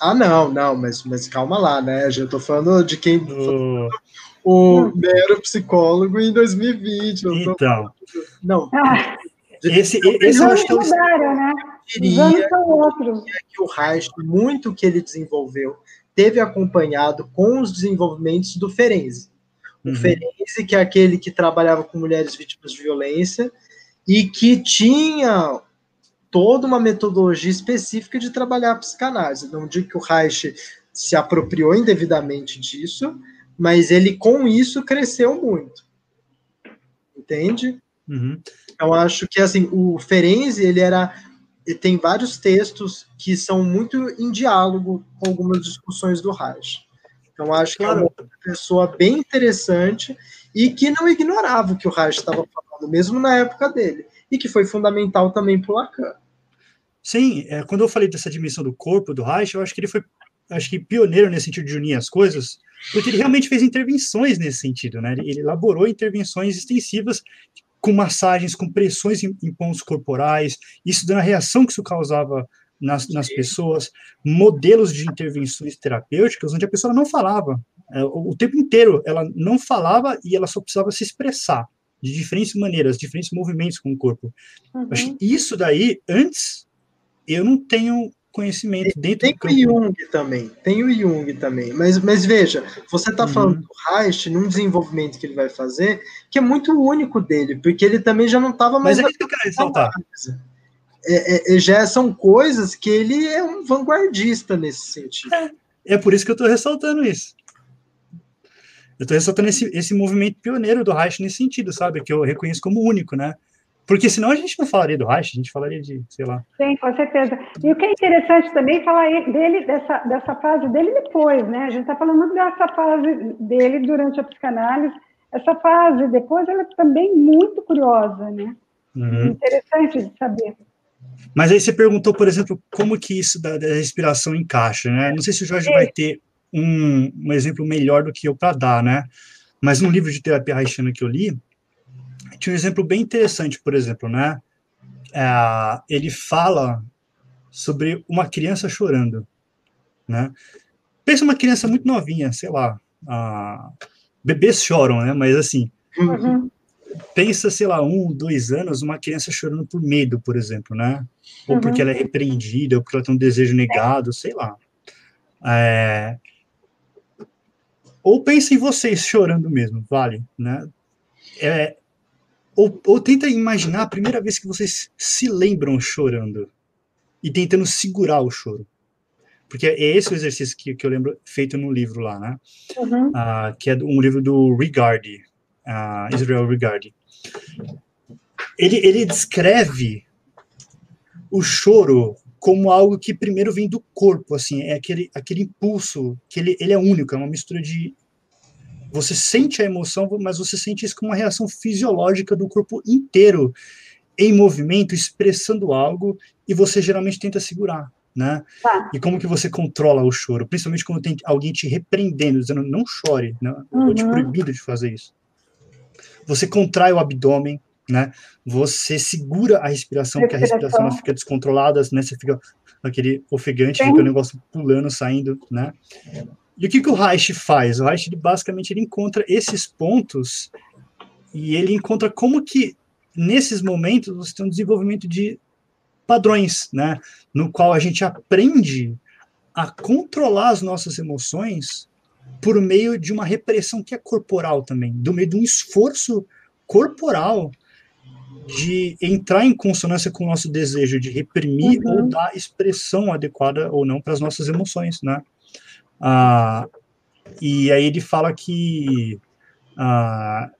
Ah, não, não, mas, mas calma lá, né? Já tô falando de quem. Uh... O mero psicólogo em 2020. Então. Tô... Não. Ah, esse, esse eu acho que é o. Mudaram, né? Diria que o Reich, muito que ele desenvolveu, teve acompanhado com os desenvolvimentos do Ferenzi. O uhum. Ferenzi, que é aquele que trabalhava com mulheres vítimas de violência e que tinha toda uma metodologia específica de trabalhar a psicanálise. Não digo que o Reich se apropriou indevidamente disso, mas ele com isso cresceu muito. Entende? Uhum. Eu acho que assim, o Ferenzi, ele era ele tem vários textos que são muito em diálogo com algumas discussões do Reich. Então acho claro. que é uma pessoa bem interessante e que não ignorava o que o Reich estava falando, mesmo na época dele, e que foi fundamental também para o Lacan. Sim, é, quando eu falei dessa dimensão do corpo do Reich, eu acho que ele foi acho que pioneiro nesse sentido de unir as coisas, porque ele realmente fez intervenções nesse sentido, né? Ele elaborou intervenções extensivas com massagens, com pressões em, em pontos corporais, isso dando a reação que isso causava nas, nas pessoas, modelos de intervenções terapêuticas onde a pessoa não falava, é, o, o tempo inteiro ela não falava e ela só precisava se expressar de diferentes maneiras, diferentes movimentos com o corpo. Uhum. Isso daí, antes, eu não tenho conhecimento dentro tem do campo. Tem o Jung também, tem o Jung também, mas, mas veja, você está uhum. falando do Reich num desenvolvimento que ele vai fazer, que é muito único dele, porque ele também já não estava mais... Mas é isso que eu quero ressaltar. É, é, é, já são coisas que ele é um vanguardista nesse sentido. É, é por isso que eu estou ressaltando isso. Eu estou ressaltando esse, esse movimento pioneiro do Reich nesse sentido, sabe? Que eu reconheço como único, né? Porque senão a gente não falaria do Reich, a gente falaria de, sei lá. Sim, com certeza. E o que é interessante também falar dele, dessa, dessa fase dele depois, né? A gente está falando dessa fase dele durante a psicanálise. Essa fase depois, ela é também muito curiosa, né? Uhum. Interessante de saber. Mas aí você perguntou, por exemplo, como que isso da, da respiração encaixa, né? Não sei se o Jorge Sim. vai ter um, um exemplo melhor do que eu para dar, né? Mas no livro de terapia haitiana que eu li, tinha um exemplo bem interessante, por exemplo, né? É, ele fala sobre uma criança chorando, né? Pensa uma criança muito novinha, sei lá, bebês choram, né? Mas assim, uhum. pensa, sei lá, um, dois anos, uma criança chorando por medo, por exemplo, né? Ou uhum. porque ela é repreendida, ou porque ela tem um desejo negado, sei lá. É... Ou pensa em vocês chorando mesmo, vale, né? É, ou, ou tenta imaginar a primeira vez que vocês se lembram chorando e tentando segurar o choro. Porque é esse o exercício que, que eu lembro feito no livro lá, né? Uhum. Uh, que é um livro do Rigardi, uh, Israel Rigardi. Ele, ele descreve o choro como algo que primeiro vem do corpo, assim, é aquele, aquele impulso que ele, ele é único, é uma mistura de você sente a emoção, mas você sente isso como uma reação fisiológica do corpo inteiro em movimento, expressando algo, e você geralmente tenta segurar, né? Tá. E como que você controla o choro? Principalmente quando tem alguém te repreendendo, dizendo não chore, né? Eu vou te uhum. proibido de fazer isso. Você contrai o abdômen, né? Você segura a respiração, porque a respiração fica descontrolada, né? Você fica aquele ofegante, fica o negócio pulando, saindo, né? E o que, que o Reich faz? O Reich, ele, basicamente, ele encontra esses pontos e ele encontra como que, nesses momentos, você tem um desenvolvimento de padrões, né? No qual a gente aprende a controlar as nossas emoções por meio de uma repressão que é corporal também, do meio de um esforço corporal de entrar em consonância com o nosso desejo de reprimir uhum. ou dar expressão adequada ou não para as nossas emoções, né? Ah, e aí ele fala que, ah,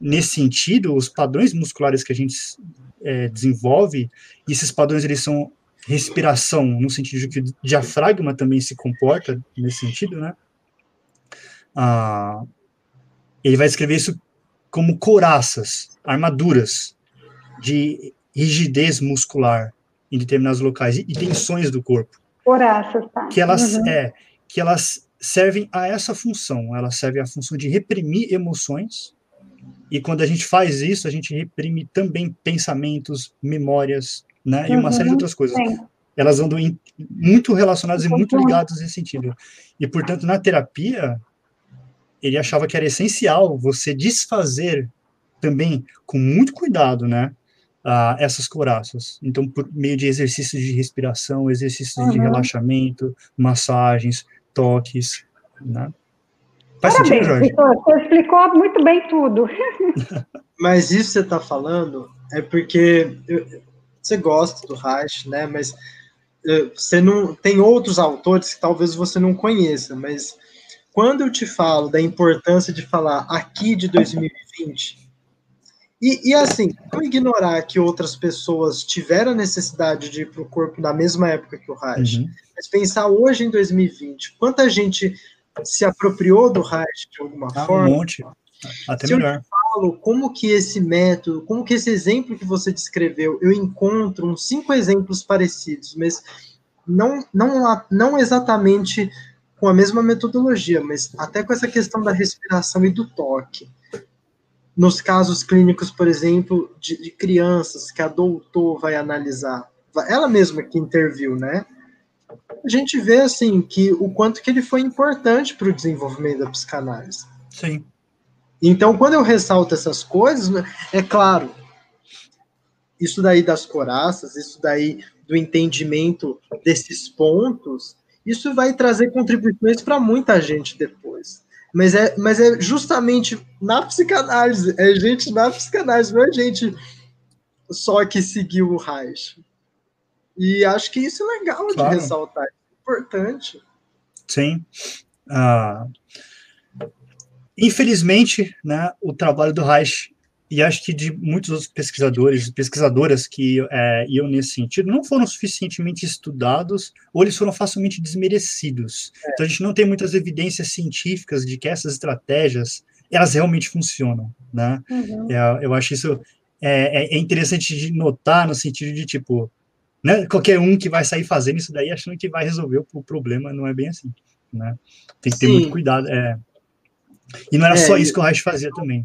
nesse sentido, os padrões musculares que a gente é, desenvolve, esses padrões eles são respiração, no sentido de que o diafragma também se comporta nesse sentido, né? Ah, ele vai escrever isso como couraças, armaduras de rigidez muscular em determinados locais e, tensões do corpo. Couraças, tá. Que elas, uhum. é, que elas servem a essa função. Elas servem à função de reprimir emoções. E quando a gente faz isso, a gente reprime também pensamentos, memórias, né? E uma série de uhum. outras coisas. Sim. Elas andam em, muito relacionadas e muito ligadas nesse sentido. E, portanto, na terapia, ele achava que era essencial você desfazer também, com muito cuidado, né? Uh, essas couraças. Então, por meio de exercícios de respiração, exercícios uhum. de relaxamento, massagens, toques, né? Faz Parabéns, sentido, Jorge? Você explicou muito bem tudo. Mas isso que você está falando é porque eu, você gosta do Reich, né? Mas uh, você não tem outros autores que talvez você não conheça, mas quando eu te falo da importância de falar aqui de 2020, e, e assim, não ignorar que outras pessoas tiveram a necessidade de ir para o corpo na mesma época que o Reich, uhum. mas pensar hoje em 2020, quanta gente se apropriou do Reich de alguma ah, forma. Um monte. Até se melhor. Eu falo como que esse método, como que esse exemplo que você descreveu, eu encontro uns cinco exemplos parecidos, mas não, não, não exatamente com a mesma metodologia, mas até com essa questão da respiração e do toque. Nos casos clínicos, por exemplo, de, de crianças que a doutor vai analisar, ela mesma que interviu, né? a gente vê assim que o quanto que ele foi importante para o desenvolvimento da psicanálise. Sim. Então, quando eu ressalto essas coisas, é claro, isso daí das coraças, isso daí do entendimento desses pontos, isso vai trazer contribuições para muita gente depois. Mas é, mas é justamente na psicanálise, é gente na psicanálise, não é gente só que seguiu o Reich. E acho que isso é legal claro. de ressaltar, é importante. Sim. Ah, infelizmente, né, o trabalho do Reich e acho que de muitos outros pesquisadores pesquisadoras que é, iam nesse sentido não foram suficientemente estudados ou eles foram facilmente desmerecidos. É. Então a gente não tem muitas evidências científicas de que essas estratégias elas realmente funcionam, né? Uhum. É, eu acho isso é, é, é interessante de notar no sentido de tipo né, qualquer um que vai sair fazendo isso daí achando que vai resolver o problema, não é bem assim, né? Tem que ter Sim. muito cuidado. É. E não era é, só isso que o Reich fazia também.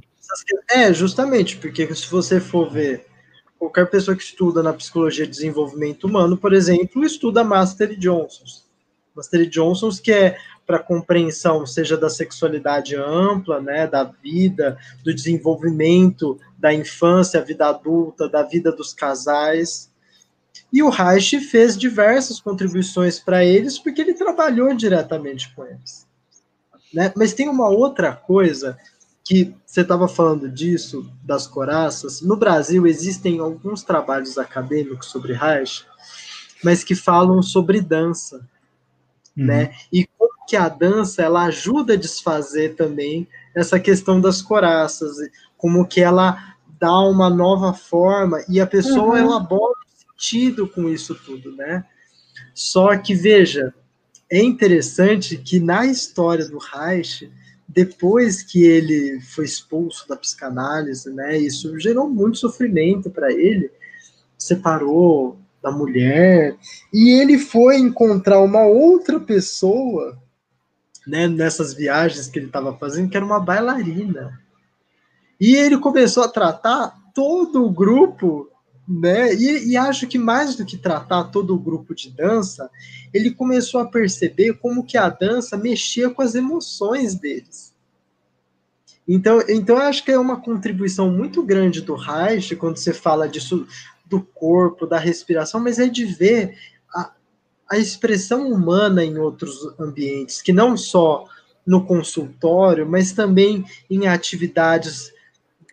É, justamente, porque se você for ver qualquer pessoa que estuda na psicologia de desenvolvimento humano, por exemplo, estuda Master Johnsons. Master Johnsons, que é para compreensão, seja da sexualidade ampla, né, da vida, do desenvolvimento da infância, vida adulta, da vida dos casais. E o Reich fez diversas contribuições para eles, porque ele trabalhou diretamente com eles. Né? Mas tem uma outra coisa que você estava falando disso, das coraças. No Brasil existem alguns trabalhos acadêmicos sobre Reich, mas que falam sobre dança. Uhum. Né? E como que a dança ela ajuda a desfazer também essa questão das coraças, como que ela dá uma nova forma e a pessoa uhum. elabora sentido com isso tudo, né? Só que, veja, é interessante que na história do Reich, depois que ele foi expulso da psicanálise, né, isso gerou muito sofrimento para ele, separou da mulher, e ele foi encontrar uma outra pessoa, né, nessas viagens que ele estava fazendo, que era uma bailarina. E ele começou a tratar todo o grupo né? E, e, acho que mais do que tratar todo o grupo de dança, ele começou a perceber como que a dança mexia com as emoções deles. Então, então eu acho que é uma contribuição muito grande do Reich quando você fala disso do corpo, da respiração, mas é de ver a, a expressão humana em outros ambientes, que não só no consultório, mas também em atividades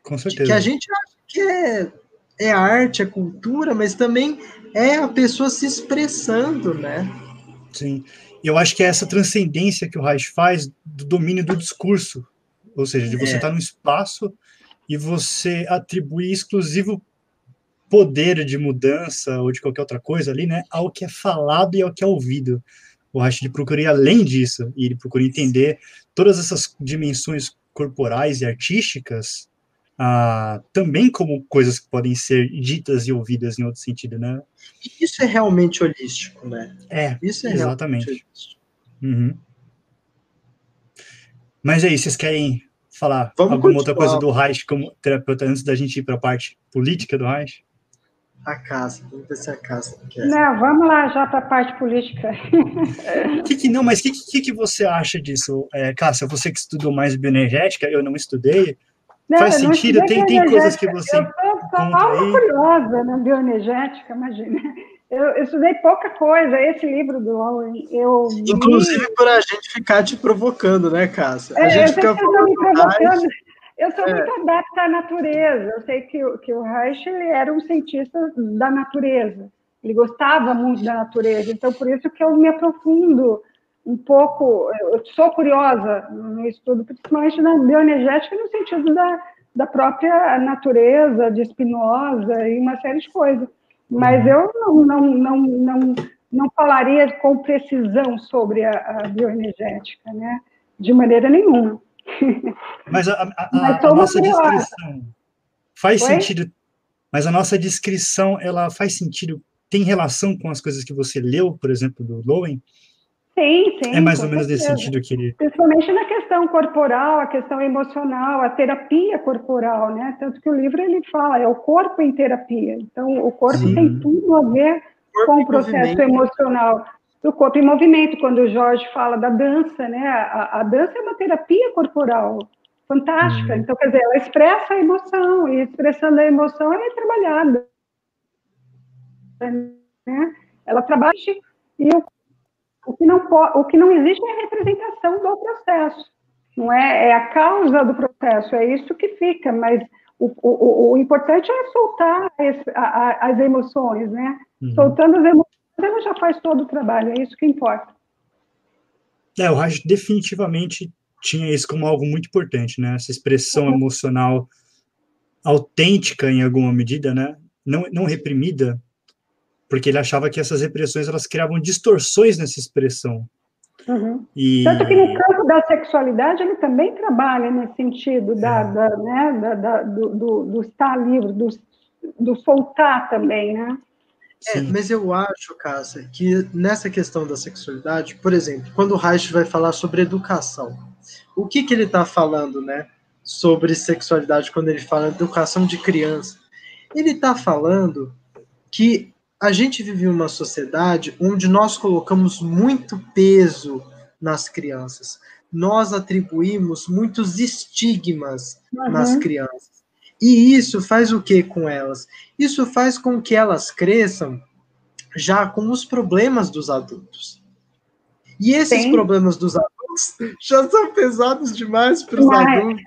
que a gente acha que é é arte, é cultura, mas também é a pessoa se expressando, né? Sim. Eu acho que é essa transcendência que o Reich faz do domínio do discurso, ou seja, de você é. estar no espaço e você atribuir exclusivo poder de mudança ou de qualquer outra coisa ali, né, ao que é falado e ao que é ouvido. O Reich ele procura ir além disso e ele procura entender todas essas dimensões corporais e artísticas ah, também como coisas que podem ser ditas e ouvidas em outro sentido, né? Isso é realmente holístico, né? É, isso é exatamente. Uhum. Mas aí, vocês querem falar Vamos alguma continuar. outra coisa do Reich como terapeuta antes da gente ir para a parte política do Reich? A casa, vamos ver se a casa quer. Não, vamos lá já para a parte política. que que, não, mas o que, que, que, você acha disso, é, Cássia? Você que estudou mais bioenergética, eu não estudei. Não, Faz sentido? Tem, tem coisas que você. Eu estou curiosa na bioenergética, imagina. Eu, eu, estudei pouca coisa, esse livro do Lowen, eu... Inclusive li... por a gente ficar te provocando, né, Cássia? A é, gente fica me provocando. Eu sou é. muito adepta à natureza. Eu sei que, que o Reich ele era um cientista da natureza. Ele gostava muito da natureza. Então, por isso que eu me aprofundo um pouco. Eu sou curiosa no estudo, principalmente na bioenergética, no sentido da, da própria natureza, de Spinoza e uma série de coisas. Mas uhum. eu não, não, não, não, não falaria com precisão sobre a, a bioenergética, né? De maneira nenhuma. Mas a, a, a, a nossa descrição faz Oi? sentido. Mas a nossa descrição, ela faz sentido? Tem relação com as coisas que você leu, por exemplo, do Lowen? Sim, sim. É mais ou menos certeza. nesse sentido que ele. Principalmente na questão corporal, a questão emocional, a terapia corporal, né? Tanto que o livro ele fala, é o corpo em terapia. Então, o corpo sim. tem tudo a ver com o processo emocional do corpo em movimento, quando o Jorge fala da dança, né? A, a dança é uma terapia corporal fantástica. Uhum. Então, quer dizer, ela expressa a emoção, e expressando a emoção, ela é trabalhada. Né? Ela trabalha e o, o, que não pode, o que não existe é a representação do processo. Não é, é a causa do processo, é isso que fica, mas o, o, o importante é soltar as, a, as emoções, né? Uhum. Soltando as emoções ela já faz todo o trabalho, é isso que importa. É, o Raj definitivamente tinha isso como algo muito importante, né? Essa expressão uhum. emocional autêntica em alguma medida, né? Não, não reprimida, porque ele achava que essas repressões elas criavam distorções nessa expressão. Uhum. E... Tanto que no campo da sexualidade ele também trabalha nesse sentido da, é. da né, da, da, do, do, do, estar livre, do, do soltar também, né? É, mas eu acho, Cássia, que nessa questão da sexualidade, por exemplo, quando o Reich vai falar sobre educação, o que, que ele está falando, né? Sobre sexualidade, quando ele fala educação de criança. Ele está falando que a gente vive em uma sociedade onde nós colocamos muito peso nas crianças. Nós atribuímos muitos estigmas uhum. nas crianças. E isso faz o que com elas? Isso faz com que elas cresçam já com os problemas dos adultos. E esses Sim. problemas dos adultos já são pesados demais para os adultos.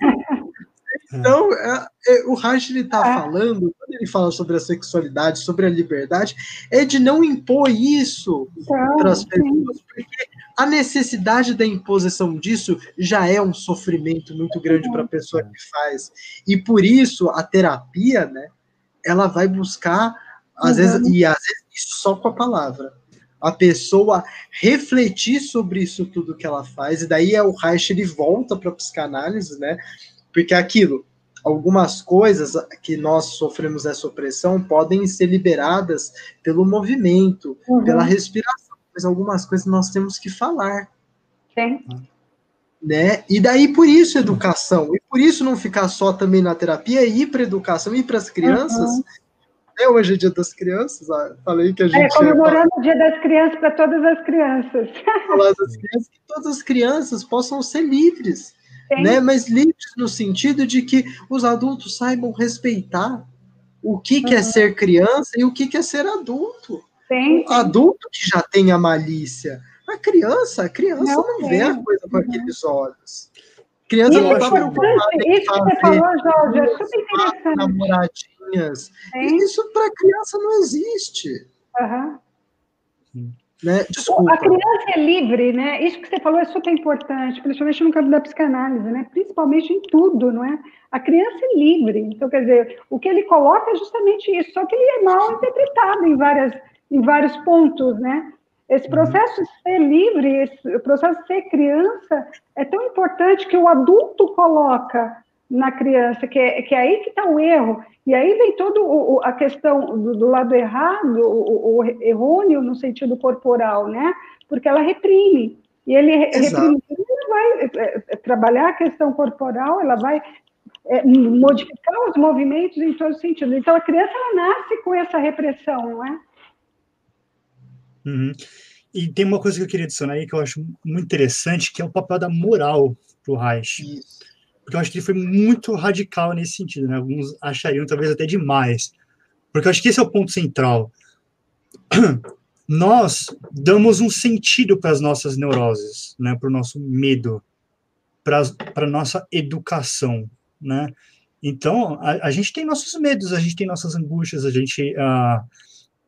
Então, é, é, o Reich está é. falando, quando ele fala sobre a sexualidade, sobre a liberdade, é de não impor isso para as pessoas, porque a necessidade da imposição disso já é um sofrimento muito grande para a pessoa que faz. E por isso a terapia, né, ela vai buscar, às uhum. vezes, e às vezes isso só com a palavra. A pessoa refletir sobre isso tudo que ela faz, e daí é o Reich ele volta para a psicanálise, né? Porque aquilo, algumas coisas que nós sofremos essa opressão podem ser liberadas pelo movimento, uhum. pela respiração, mas algumas coisas nós temos que falar. Sim. Né? E daí por isso educação, e por isso não ficar só também na terapia, ir para educação, ir para as crianças. Uhum. É hoje é dia das crianças, ah, falei que a é, gente. É, comemorando o dia das crianças para todas as crianças. Falar das crianças, que todas as crianças possam ser livres né? Mas livres no sentido de que os adultos saibam respeitar o que, uhum. que é ser criança e o que, que é ser adulto. Sim, o adulto que já tem a malícia. A criança, a criança não, não vê a coisa com uhum. aqueles olhos. Criança não está preocupada em fazer falou, Jorge, é namoradinhas. Isso para criança não existe. Uhum. Né? Desculpa. A criança é livre, né? Isso que você falou é super importante, principalmente no campo da psicanálise, né? Principalmente em tudo, não é? A criança é livre. Então, quer dizer, o que ele coloca é justamente isso, só que ele é mal interpretado em, várias, em vários pontos, né? Esse uhum. processo de ser livre, esse processo de ser criança, é tão importante que o adulto coloca na criança, que é, que é aí que está o erro. E aí vem toda a questão do, do lado errado, o, o, errôneo no sentido corporal, né? Porque ela reprime. E ele reprime, ele vai é, é, trabalhar a questão corporal, ela vai é, modificar os movimentos em todo sentido. Então a criança ela nasce com essa repressão, não é? Uhum. E tem uma coisa que eu queria adicionar aí que eu acho muito interessante, que é o papel da moral para o Reich. Isso porque eu acho que ele foi muito radical nesse sentido, né? Alguns achariam talvez até demais, porque eu acho que esse é o ponto central. nós damos um sentido para as nossas neuroses, né, para o nosso medo, para a nossa educação, né? Então, a, a, gente tem nossos medos, a gente tem nossas angústias, a gente, a,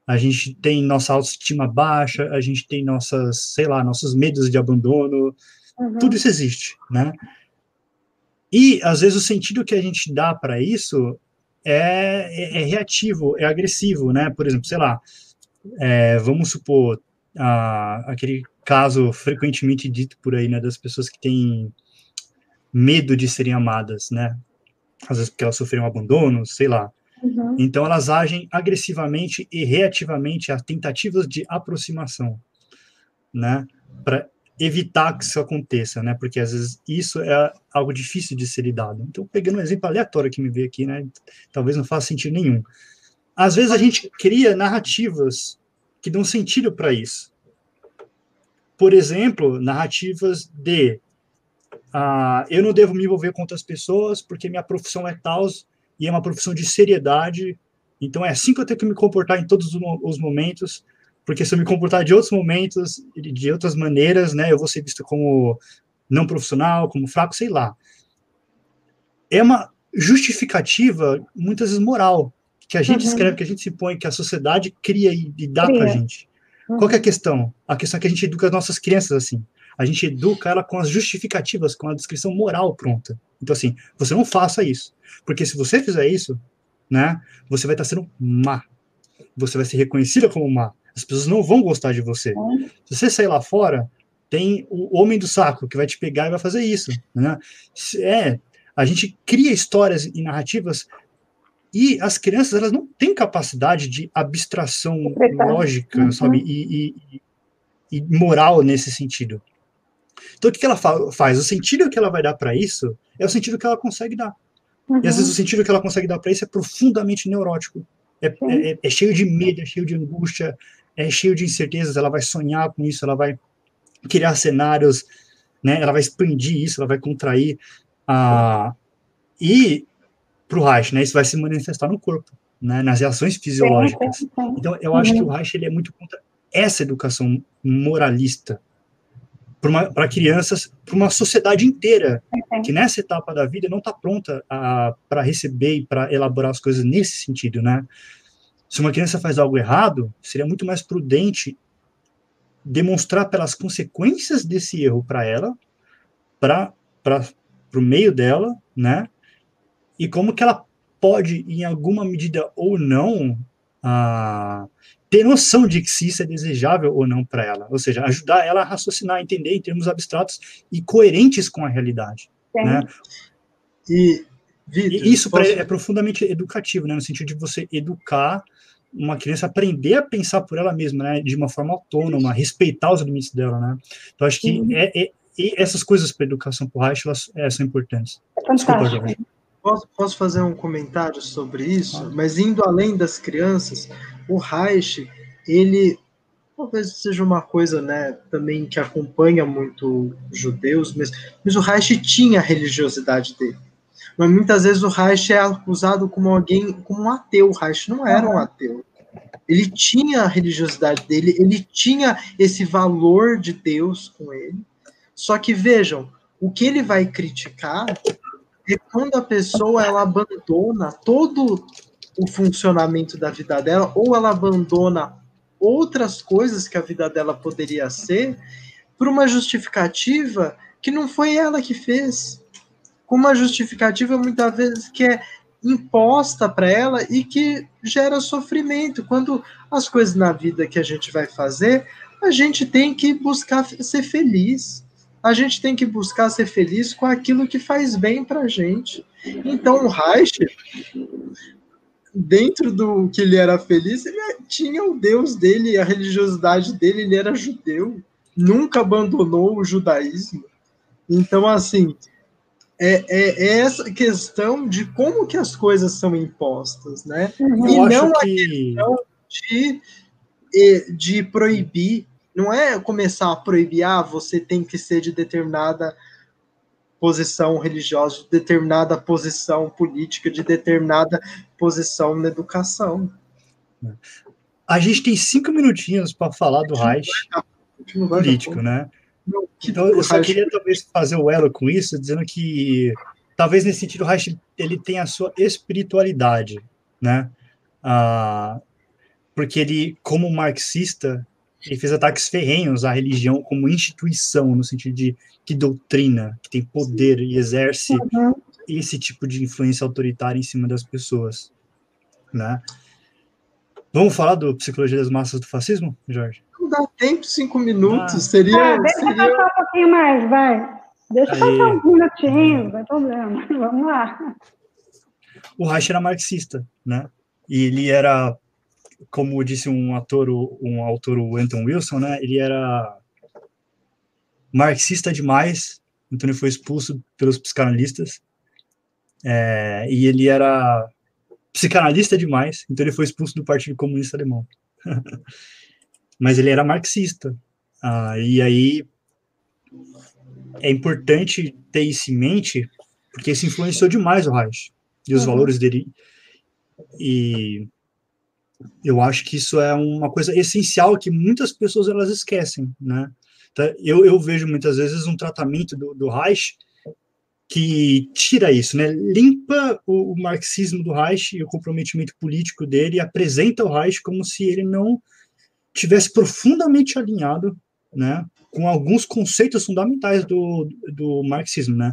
a gente tem nossa autoestima baixa, a gente tem nossas, sei lá, nossos medos de abandono, uhum. tudo isso existe, né? E, às vezes, o sentido que a gente dá para isso é, é, é, reativo, é agressivo, né? Por exemplo, sei lá, é, vamos supor a, aquele caso frequentemente dito por aí, né, das pessoas que têm medo de serem amadas, né? Às vezes porque elas sofreram abandono, sei lá. Uhum. Então elas agem agressivamente e reativamente a tentativas de aproximação, né? Para evitar que isso aconteça, né? Porque às vezes isso é algo difícil de ser lidado. Então, pegando um exemplo aleatório que me veio aqui, né? Talvez não faça sentido nenhum. Às vezes a gente cria narrativas que dão sentido para isso. Por exemplo, narrativas de uh, eu não devo me envolver com outras pessoas porque minha profissão é tal e é uma profissão de seriedade, então é assim que eu tenho que me comportar em todos os momentos, porque se eu me comportar de outros momentos, de outras maneiras, né, eu vou ser visto como não profissional, como fraco, sei lá. É uma justificativa, muitas vezes moral, que a gente uhum. escreve, que a gente se põe, que a sociedade cria e, e dá para a gente. Uhum. Qual é a questão? A questão é que a gente educa as nossas crianças assim. A gente educa ela com as justificativas, com a descrição moral pronta. Então, assim, você não faça isso. Porque se você fizer isso, né, você vai estar sendo má. Você vai ser reconhecida como má. As pessoas não vão gostar de você. Uhum. Se você sair lá fora, tem o homem do saco que vai te pegar e vai fazer isso. Né? É, a gente cria histórias e narrativas e as crianças, elas não têm capacidade de abstração lógica, uhum. sabe, e, e, e, moral nesse sentido. Então, o que, ela fa faz? O sentido que ela vai dar para isso é o sentido que ela consegue dar. Uhum. E às vezes o sentido que ela consegue dar para isso é profundamente neurótico. É, é, é, cheio de medo, é cheio de angústia, é cheio de incertezas. Ela vai sonhar com isso, ela vai criar cenários, né? Ela vai expandir isso, ela vai contrair. Ah, e para o Reich, né? Isso vai se manifestar no corpo, né? Nas reações fisiológicas. Então, eu acho uhum. que o Reich ele é muito contra essa educação moralista para crianças, para uma sociedade inteira, que nessa etapa da vida não está pronta para receber e para elaborar as coisas nesse sentido, né? Se uma criança faz algo errado, seria muito mais prudente demonstrar pelas consequências desse erro para ela, para o meio dela, né? e como que ela pode, em alguma medida ou não, uh, ter noção de que se isso é desejável ou não para ela, ou seja, ajudar ela a raciocinar, entender em termos abstratos e coerentes com a realidade, né? E, Isso posso... é profundamente educativo, né, no sentido de você educar uma criança aprender a pensar por ela mesma, né, de uma forma autônoma, respeitar os limites dela, né? Então acho que é, é, essas coisas para educação por Reich elas é, são importantes. É Desculpa, Jorge. Posso, posso fazer um comentário sobre isso? Mas indo além das crianças, o Reich, ele talvez seja uma coisa, né, também que acompanha muito judeus, mas, mas o Reich tinha a religiosidade dele. Mas muitas vezes o Reich é acusado como alguém, como um ateu. O Reich não era um ateu. Ele tinha a religiosidade dele, ele tinha esse valor de Deus com ele. Só que vejam, o que ele vai criticar é quando a pessoa ela abandona todo o funcionamento da vida dela, ou ela abandona outras coisas que a vida dela poderia ser, por uma justificativa que não foi ela que fez. Com uma justificativa muitas vezes que é imposta para ela e que gera sofrimento. Quando as coisas na vida que a gente vai fazer, a gente tem que buscar ser feliz a gente tem que buscar ser feliz com aquilo que faz bem para a gente. Então, o Reich, dentro do que ele era feliz, ele tinha o Deus dele, a religiosidade dele, ele era judeu, nunca abandonou o judaísmo. Então, assim, é, é, é essa questão de como que as coisas são impostas, né? Eu e não que... a questão de, de proibir não é começar a proibir, ah, você tem que ser de determinada posição religiosa, de determinada posição política, de determinada posição na educação. a gente tem cinco minutinhos para falar do Reich político, né? Então, eu só queria talvez fazer o elo com isso, dizendo que talvez nesse sentido o Reich ele tem a sua espiritualidade, né? Ah, porque ele, como marxista, ele fez ataques ferrenhos à religião como instituição, no sentido de que doutrina, que tem poder e exerce uhum. esse tipo de influência autoritária em cima das pessoas, né? Vamos falar do Psicologia das Massas do Fascismo, Jorge? Dá tempo, cinco minutos, ah. seria... Ah, deixa seria... passar um pouquinho mais, vai. Deixa Aí. passar uns minutinhos, não tem problema. Vamos lá. O Reich era marxista, né? E ele era, como disse um ator, um autor, o Anton Wilson, né? Ele era marxista demais, então ele foi expulso pelos psicanalistas. É, e ele era psicanalista demais, então ele foi expulso do Partido Comunista Alemão. Mas ele era marxista. Ah, e aí é importante ter isso em mente, porque isso influenciou demais o Reich e os uhum. valores dele. E eu acho que isso é uma coisa essencial que muitas pessoas elas esquecem, né? Tá? Eu, eu vejo muitas vezes um tratamento do, do Reich que tira isso, né? Limpa o, o, marxismo do Reich e o comprometimento político dele e apresenta o Reich como se ele não tivesse profundamente alinhado, né, com alguns conceitos fundamentais do, do marxismo, né?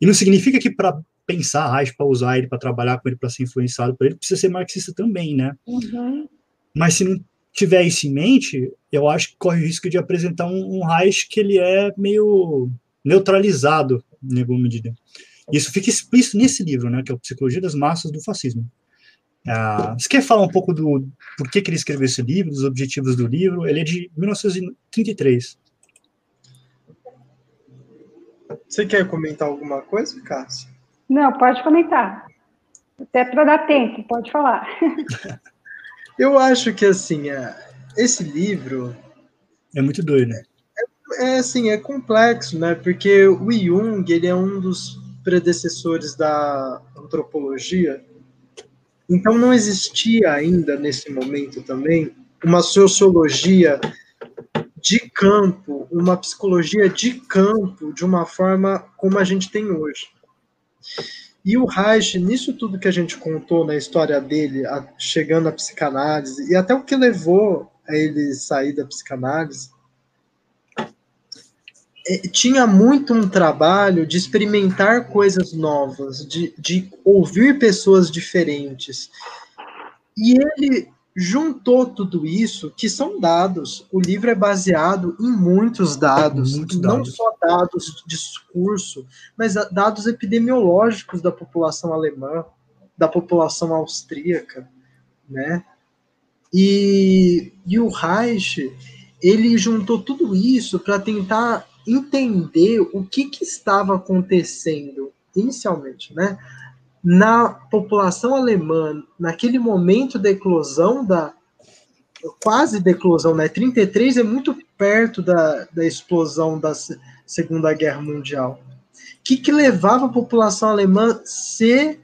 E não significa que para pensar Reich, para usar ele, para trabalhar com ele, para ser influenciado por ele, precisa ser marxista também, né? Uhum. Mas se não tiver isso em mente, eu acho que corre o risco de apresentar um, um Reich que ele é meio neutralizado, em alguma medida. Isso fica explícito nesse livro, né, que é o Psicologia das Massas do Fascismo. Ah, você quer falar um pouco do por que, que ele escreveu esse livro, dos objetivos do livro? Ele é de 1933. Você quer comentar alguma coisa, Cássio? Não, pode comentar. Até para dar tempo, pode falar. Eu acho que, assim, é, esse livro... É muito doido, né? É, é, assim, é complexo, né? Porque o Jung, ele é um dos predecessores da antropologia. Então, não existia ainda, nesse momento também, uma sociologia de campo, uma psicologia de campo, de uma forma como a gente tem hoje. E o Reich, nisso tudo que a gente contou na história dele, a, chegando à psicanálise, e até o que levou a ele sair da psicanálise, tinha muito um trabalho de experimentar coisas novas, de, de ouvir pessoas diferentes. E ele juntou tudo isso, que são dados. O livro é baseado em muitos dados, muitos não dados. só dados de discurso, mas dados epidemiológicos da população alemã, da população austríaca, né? E, e o Reich, ele juntou tudo isso para tentar entender o que, que estava acontecendo inicialmente, né? na população alemã, naquele momento da eclosão da quase da eclosão, né? 33 é muito perto da, da explosão da Segunda Guerra Mundial. O que, que levava a população alemã a ser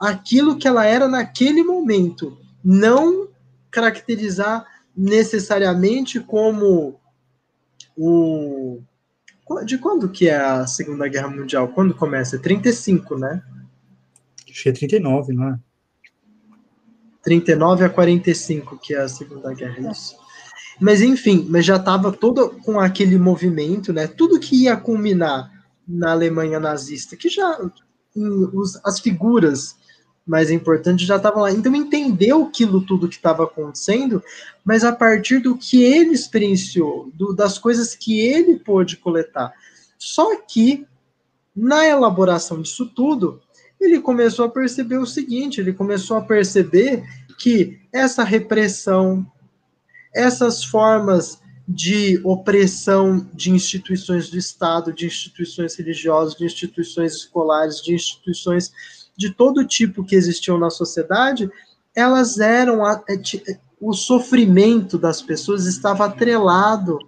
aquilo que ela era naquele momento, não caracterizar necessariamente como o de quando que é a Segunda Guerra Mundial? Quando começa? É 35, né? Acho que é 39, não é? 39 a 45, que é a Segunda Guerra, isso. Mas enfim, mas já estava todo com aquele movimento, né? Tudo que ia culminar na Alemanha nazista, que já os, as figuras mais importantes já estavam lá. Então entendeu aquilo tudo que estava acontecendo, mas a partir do que ele experienciou, do, das coisas que ele pôde coletar. Só que na elaboração disso tudo, ele começou a perceber o seguinte: ele começou a perceber que essa repressão, essas formas de opressão de instituições do Estado, de instituições religiosas, de instituições escolares, de instituições de todo tipo que existiam na sociedade, elas eram a, é, o sofrimento das pessoas estava atrelado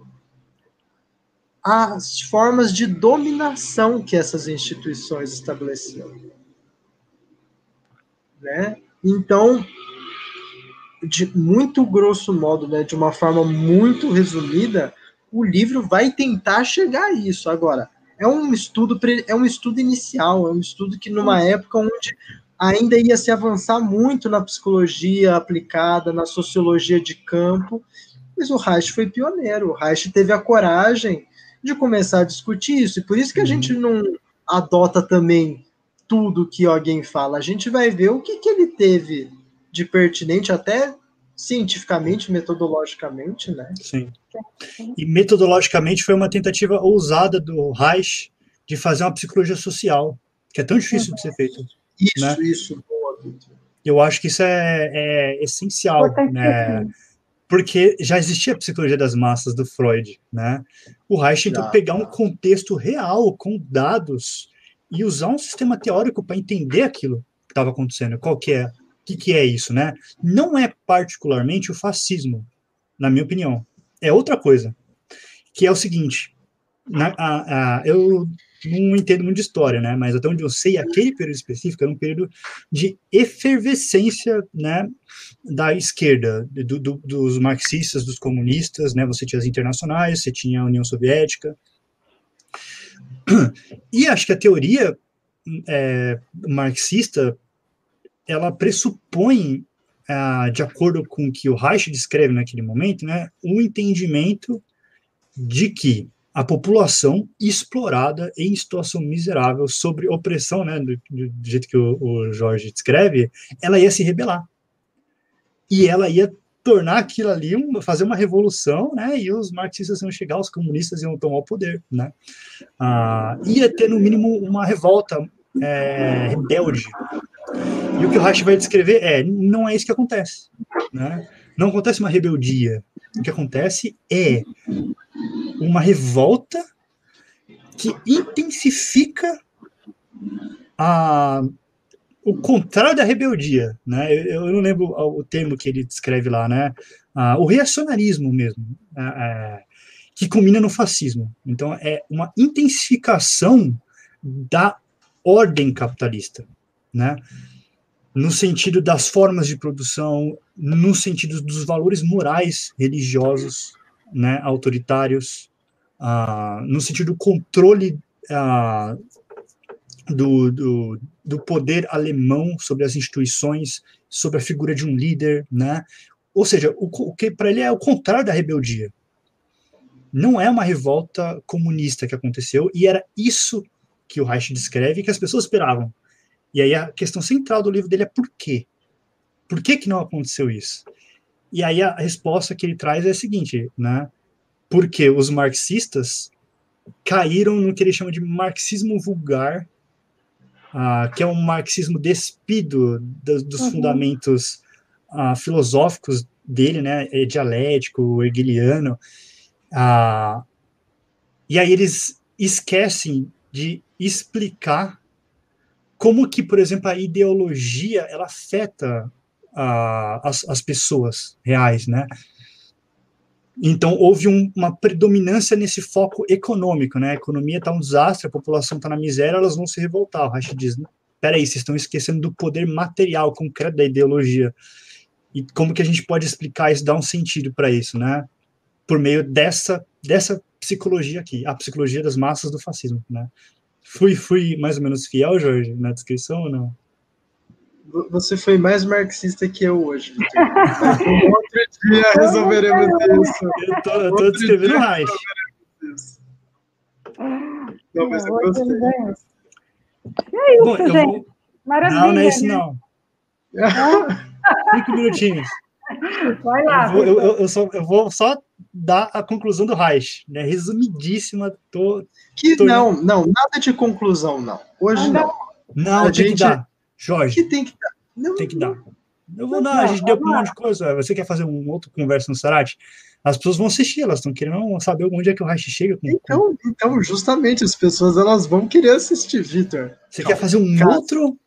às formas de dominação que essas instituições estabeleciam né? Então, de muito grosso modo, né, de uma forma muito resumida, o livro vai tentar chegar a isso. Agora, é um estudo é um estudo inicial, é um estudo que numa época onde ainda ia se avançar muito na psicologia aplicada, na sociologia de campo, mas o Reich foi pioneiro. O Reich teve a coragem de começar a discutir isso, e por isso que a uhum. gente não adota também tudo que alguém fala. A gente vai ver o que, que ele teve de pertinente, até cientificamente, metodologicamente, né? Sim. E metodologicamente foi uma tentativa ousada do Reich de fazer uma psicologia social, que é tão difícil de ser feita. Isso, né? isso, Eu acho que isso é, é essencial, né? Porque já existia a psicologia das massas do Freud, né? O Reich tentou pegar um contexto real, com dados, e usar um sistema teórico para entender aquilo que estava acontecendo, qual que é, o que, que é isso, né? Não é particularmente o fascismo, na minha opinião é outra coisa, que é o seguinte, na, a, a, eu não entendo muito de história, né, mas até onde eu sei, aquele período específico era um período de efervescência, né, da esquerda, do, do, dos marxistas, dos comunistas, né, você tinha as internacionais, você tinha a União Soviética, e acho que a teoria é, marxista, ela pressupõe de acordo com o que o Reich descreve naquele momento, né, um entendimento de que a população explorada em situação miserável, sobre opressão, né, do, do jeito que o, o Jorge descreve, ela ia se rebelar. E ela ia tornar aquilo ali, um, fazer uma revolução, né, e os marxistas iam chegar, os comunistas iam tomar o poder, né. Ah, ia ter, no mínimo, uma revolta é, rebelde e o que o Reich vai descrever é, não é isso que acontece, né? Não acontece uma rebeldia. O que acontece é uma revolta que intensifica a, o contrário da rebeldia, né? Eu, eu, não lembro o termo que ele descreve lá, né? Ah, o reacionarismo mesmo, é, é, que culmina no fascismo. Então, é uma intensificação da ordem capitalista, né? No sentido das formas de produção, no sentido dos valores morais religiosos, né, autoritários, uh, no sentido do controle uh, do, do, do, poder alemão sobre as instituições, sobre a figura de um líder, né? Ou seja, o, o que para ele é o contrário da rebeldia. Não é uma revolta comunista que aconteceu, e era isso que o Reich descreve que as pessoas esperavam. E aí a questão central do livro dele é por quê? Por que que não aconteceu isso? E aí a resposta que ele traz é a seguinte, né? Porque os marxistas caíram no que ele chama de marxismo vulgar, uh, que é um marxismo despido do, dos uhum. fundamentos uh, filosóficos dele, né? É dialético, hegeliano. Uh, e aí eles esquecem de explicar como que, por exemplo, a ideologia ela afeta a, as, as pessoas reais, né? Então, houve um, uma predominância nesse foco econômico, né? A economia está um desastre, a população está na miséria, elas vão se revoltar. O Reich diz, peraí, vocês estão esquecendo do poder material, concreto da ideologia. E como que a gente pode explicar isso, dar um sentido para isso, né? Por meio dessa, dessa psicologia aqui, a psicologia das massas do fascismo, né? Fui, fui mais ou menos fiel, Jorge, na descrição ou não? Você foi mais marxista que eu hoje. um outro dia resolveremos isso. Eu tô, eu tô descrevendo mais. Não, mas eu gostei. É isso, Bom, gente. Vou... Maravilha. Não, não é isso, não. Cinco minutinhos. Vai lá. Eu vou, eu, eu, só, eu vou só dar a conclusão do Reich, né? Resumidíssima. Tô, que tô... não, não, nada de conclusão, não. Hoje ah, não. Não, a tem gente... que dar. Jorge. Que tem que dar. Não, tem que dar. Eu vou dar, a gente deu um monte de coisa. Você quer fazer um outro conversa no Sarate? As pessoas vão assistir, elas estão querendo saber onde é que o Reich chega. Com, então, então, justamente, as pessoas elas vão querer assistir, Vitor. Você Calma. quer fazer um outro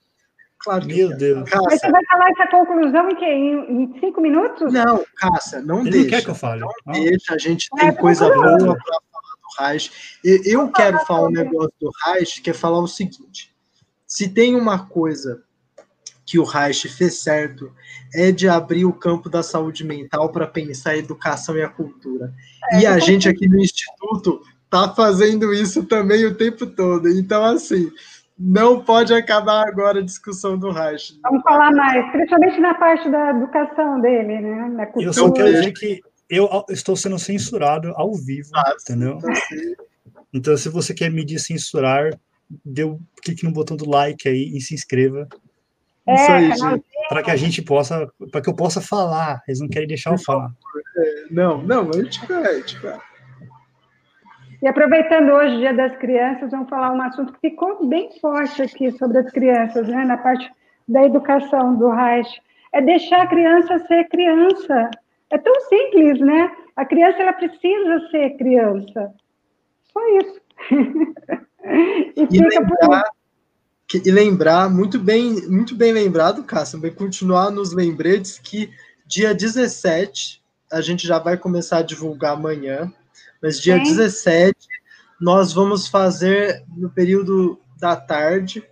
Claro que Meu Deus. Cássia. Mas você vai falar essa conclusão em, que, em, em cinco minutos? Não, Cássia, não Ele deixa. Não quer que eu fale. Não ah. deixa, a gente tem é, coisa boa para falar do Reich. Eu quero falar um negócio do Reich, que é falar o seguinte. Se tem uma coisa que o Reich fez certo é de abrir o campo da saúde mental para pensar a educação e a cultura. É, e a gente aqui no Instituto tá fazendo isso também o tempo todo. Então, assim, não pode acabar agora a discussão do Reich. Vamos falar mais, principalmente na parte da educação dele, né? Na cultura. Eu só quero dizer que eu estou sendo censurado ao vivo, ah, entendeu? Sim, então, se você quer me censurar, dê um clique no botão do like aí e se inscreva. É, Isso aí, gente. Para que a gente possa, para que eu possa falar. Eles não querem deixar eu falar. É, não, não, a gente vai, a gente vai. E aproveitando hoje o Dia das Crianças, vamos falar um assunto que ficou bem forte aqui sobre as crianças, né, na parte da educação do Reich. É deixar a criança ser criança. É tão simples, né? A criança ela precisa ser criança. Só isso. e, e lembrar, que, e lembrar, muito bem, muito bem lembrado, Cássio, vai continuar nos lembretes que dia 17, a gente já vai começar a divulgar amanhã, mas dia Sim. 17 nós vamos fazer no período da tarde.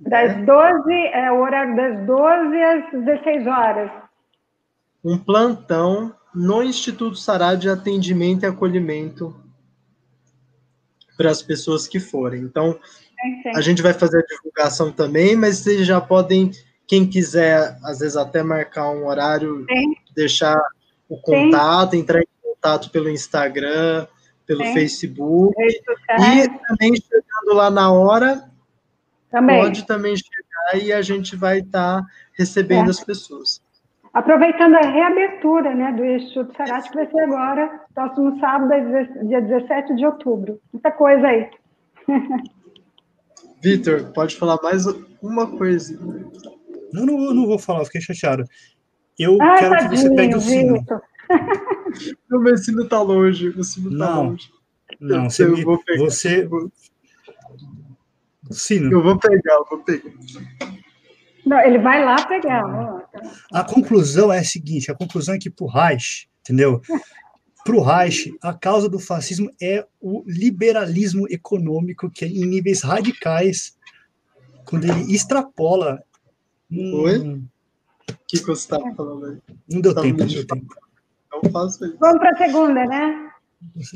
Das né? 12, é o horário das 12 às 16 horas. Um plantão no Instituto Sará de Atendimento e Acolhimento para as pessoas que forem. Então, a gente vai fazer a divulgação também, mas vocês já podem, quem quiser, às vezes até marcar um horário, Sim. deixar o contato, Sim. entrar em contato pelo Instagram, pelo Sim. Facebook. E também chegando lá na hora, também. pode também chegar e a gente vai estar tá recebendo é. as pessoas. Aproveitando a reabertura né, do Instituto Sarate, que vai ser agora, próximo sábado, dia 17 de outubro. Muita coisa aí. Vitor, pode falar mais uma coisa. Não, não, não vou falar, fiquei chateado. Eu ah, quero tadinho, que você pegue o sino. o meu sino está longe, o sino tá não, longe. Não, você, me, você... Sino. Eu vou pegar, eu vou pegar. Não, ele vai lá pegar. A conclusão é a seguinte: a conclusão é que para o Reich, entendeu? Para o Reich, a causa do fascismo é o liberalismo econômico, que é em níveis radicais, quando ele extrapola. Oi? O que você estava falando aí? Não deu tempo, não deu tempo. Então faço isso. Vamos para a segunda, né?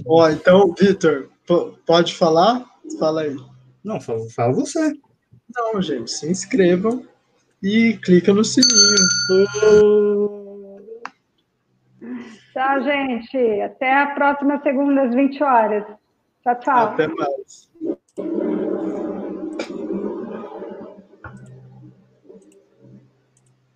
Ó, então, Vitor, pode falar? Fala aí. Não, fala, fala você. Não, gente, se inscrevam e clica no sininho. Tchau, gente. Até a próxima segunda às 20 horas. Tchau, tchau. Até mais.